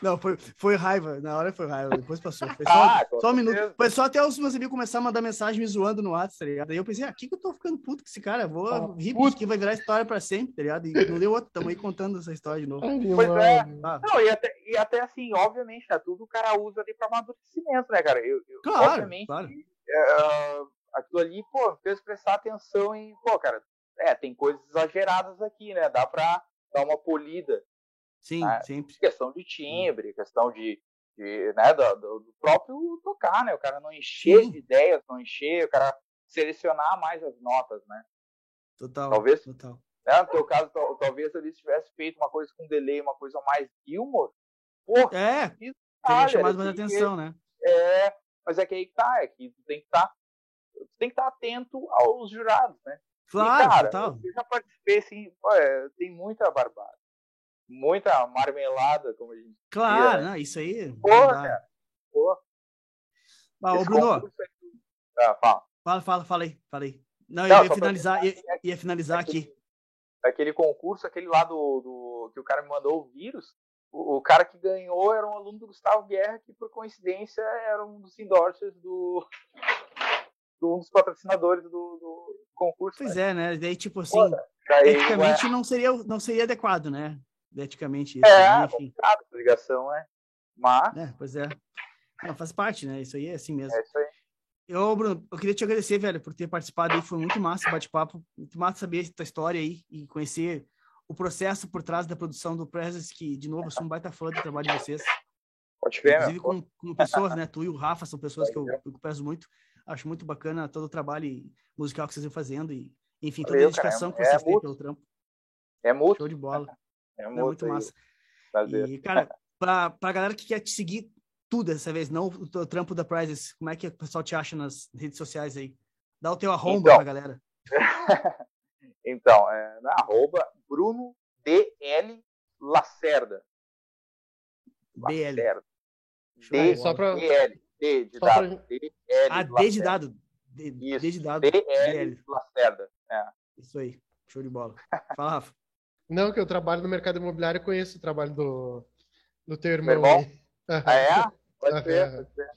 Não, foi, foi raiva. Na hora foi raiva. Depois passou. Foi só, ah, só um minuto. Foi só até os meus amigos começarem a mandar mensagem me zoando no WhatsApp, tá ligado? Aí eu pensei, ah, aqui que eu tô ficando puto com esse cara. Vou ah, rir, porque que vai virar história pra sempre, tá ligado? E não deu outro. Tamo aí contando essa história de novo. Pois é. Ah. Não, e até, e até assim, obviamente, né, tudo o cara usa ali pra amadurecimento, né, cara? Eu, eu claro, obviamente, claro. Uh, aquilo ali, pô, fez prestar atenção em, pô, cara, é, tem coisas exageradas aqui, né? Dá pra dar uma polida. Sim, né? sempre. Questão de timbre, questão de, de né, do, do, próprio tocar, né? O cara não encher Sim. de ideias, não encher, o cara selecionar mais as notas, né? Total. Talvez, total. Né, no teu caso, talvez ele tivesse feito uma coisa com delay, uma coisa mais Gilmore. Porra, é, teria chamado mais atenção, né? É, mas é que aí que tá, é que tu tem que estar tá, tem que estar atento aos jurados, né? Claro, e, cara, total. Eu já participei, assim, é, tem muita barbada. Muita marmelada, como a gente Claro, né? isso aí. Porra, cara. Porra. Ah, ô, Bruno. Ah, fala. Fala, fala, falei, falei. Não, Não eu ia finalizar, ia, ia, finalizar aqui. Aquele concurso, aquele lá do, do que o cara me mandou o vírus, o, o, cara que ganhou era um aluno do Gustavo Guerra, que por coincidência era um dos endorsers do, do um dos patrocinadores do, do concurso. Pois né? é, né? Daí, tipo assim, daí, eticamente ué. não, seria, não seria adequado, né? Eticamente isso. É, né? enfim. a ligação, né? Mas. É, pois é. Não, faz parte, né? Isso aí é assim mesmo. É isso aí. Eu, Bruno, eu queria te agradecer, velho, por ter participado aí. Foi muito massa o bate-papo. Muito massa saber a tua história aí e conhecer o processo por trás da produção do Presence, que, de novo, eu sou um baita fã do trabalho de vocês. Pode ver, Inclusive, como, como pessoas, né? Tu e o Rafa são pessoas que eu, eu peço muito. Acho muito bacana todo o trabalho musical que vocês estão fazendo e, enfim, toda Valeu, a dedicação cara, que vocês é têm pelo trampo. É muito. Show de bola. É, é muito massa. Prazer. E, cara, pra, pra galera que quer te seguir tudo dessa vez, não o, o trampo da Prizes, como é que o pessoal te acha nas redes sociais aí? Dá o teu arroba então, pra galera. então, é, na arroba Bruno DL Lacerda. DL. Lacerda. D, só pra... DL. D de dado. Pra... D, L, ah, D de dado. D, Isso. D de dado. D, L, Lacerda. É. Isso aí. Show de bola. Fala, Rafa. Não, que eu trabalho no mercado imobiliário e conheço o trabalho do, do teu irmão. irmão? Ah, é? Pode ser, pode ser.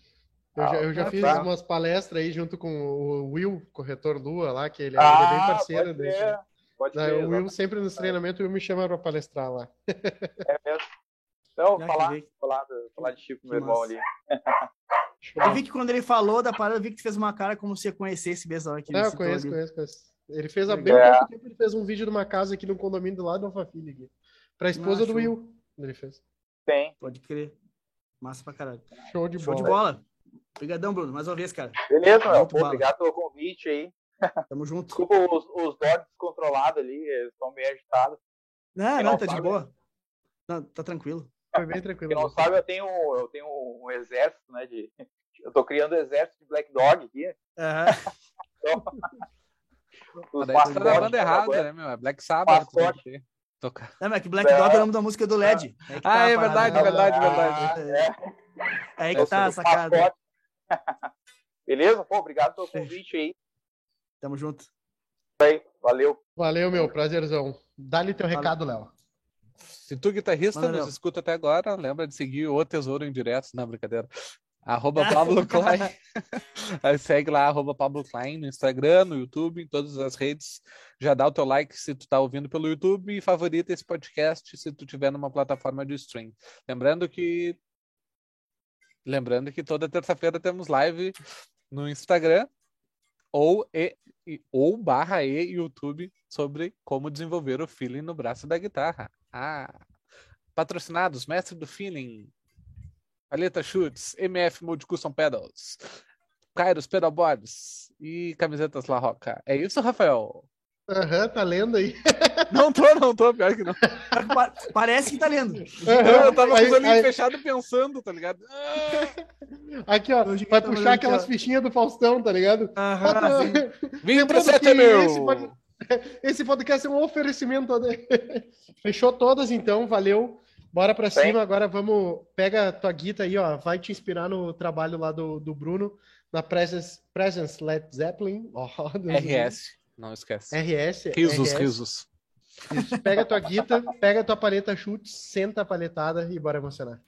Eu já, eu já ah, fiz tá. umas palestras aí junto com o Will, corretor Lua lá, que ele, é, ah, ele é bem parceiro dele. Ser. Pode Não, ser, o Will sempre nos treinamentos, o Will me chama para palestrar lá. É mesmo. Então, falar, falar, falar de Chico, meu irmão ali. Eu vi que quando ele falou da parada, eu vi que fez uma cara como se você conhecesse mesmo. Aqui é, eu conheço, conheço, conheço. Ele fez há bem é. pouco tempo, ele fez um vídeo de uma casa aqui no condomínio do lado da Alphaville aqui. Pra esposa do Will, ele fez. Tem. Pode crer. Massa pra caralho. Show de Show bola. de bola. Obrigadão, Bruno, mais uma vez, cara. Beleza, meu. Pô, obrigado pelo convite aí. Tamo junto. Desculpa os, os dogs descontrolados ali, eles estão meio agitados. Não, não, não, tá sabe, de boa. Não, tá tranquilo. Foi bem tranquilo. Quem não sabe, eu tenho, eu tenho um exército, né, de, eu tô criando um exército de Black Dog aqui. Uhum. então, tá da banda errada, né, meu? É Black Sabbath. Tocar. É, mas que Black Dog é o nome da música do LED. É. É ah, tá é verdade, verdade, verdade. É. é aí que tá a sacada. Beleza? Pô, obrigado pelo convite aí. Tamo junto. Aí, valeu. Valeu, meu. Prazerzão. Dá-lhe teu valeu. recado, Léo. Se tu, guitarrista, Mano, nos escuta até agora, lembra de seguir o Tesouro em direto. Não, brincadeira. Arroba Pablo Klein. Aí segue lá, arroba Pablo Klein no Instagram, no YouTube, em todas as redes. Já dá o teu like se tu tá ouvindo pelo YouTube e favorita esse podcast se tu tiver numa plataforma de stream. Lembrando que lembrando que toda terça-feira temos live no Instagram ou e, ou barra e YouTube sobre como desenvolver o feeling no braço da guitarra. Ah, patrocinados, mestre do feeling, Paleta Chutes, MF Mode Custom Pedals, Kairos Pedalboards e camisetas La Roca. É isso, Rafael? Aham, uhum, tá lendo aí. Não tô, não tô, pior que não. Parece que tá lendo. Uhum, eu tava com os olhinhos fechados pensando, tá ligado? Aqui, ó, vai puxar lendo, aquelas fichinhas do Faustão, tá ligado? Aham, Vim pra você, meu! Esse. esse podcast é um oferecimento. Fechou todas, então, valeu. Bora pra Sim. cima, agora vamos. Pega a tua guita aí, ó. Vai te inspirar no trabalho lá do, do Bruno, na Presence, Presence Led Zeppelin. Oh, RS, não esquece. RS. Risos, RS. risos. Isso. Pega a tua guita, pega a tua paleta chute, senta a paletada e bora emocionar.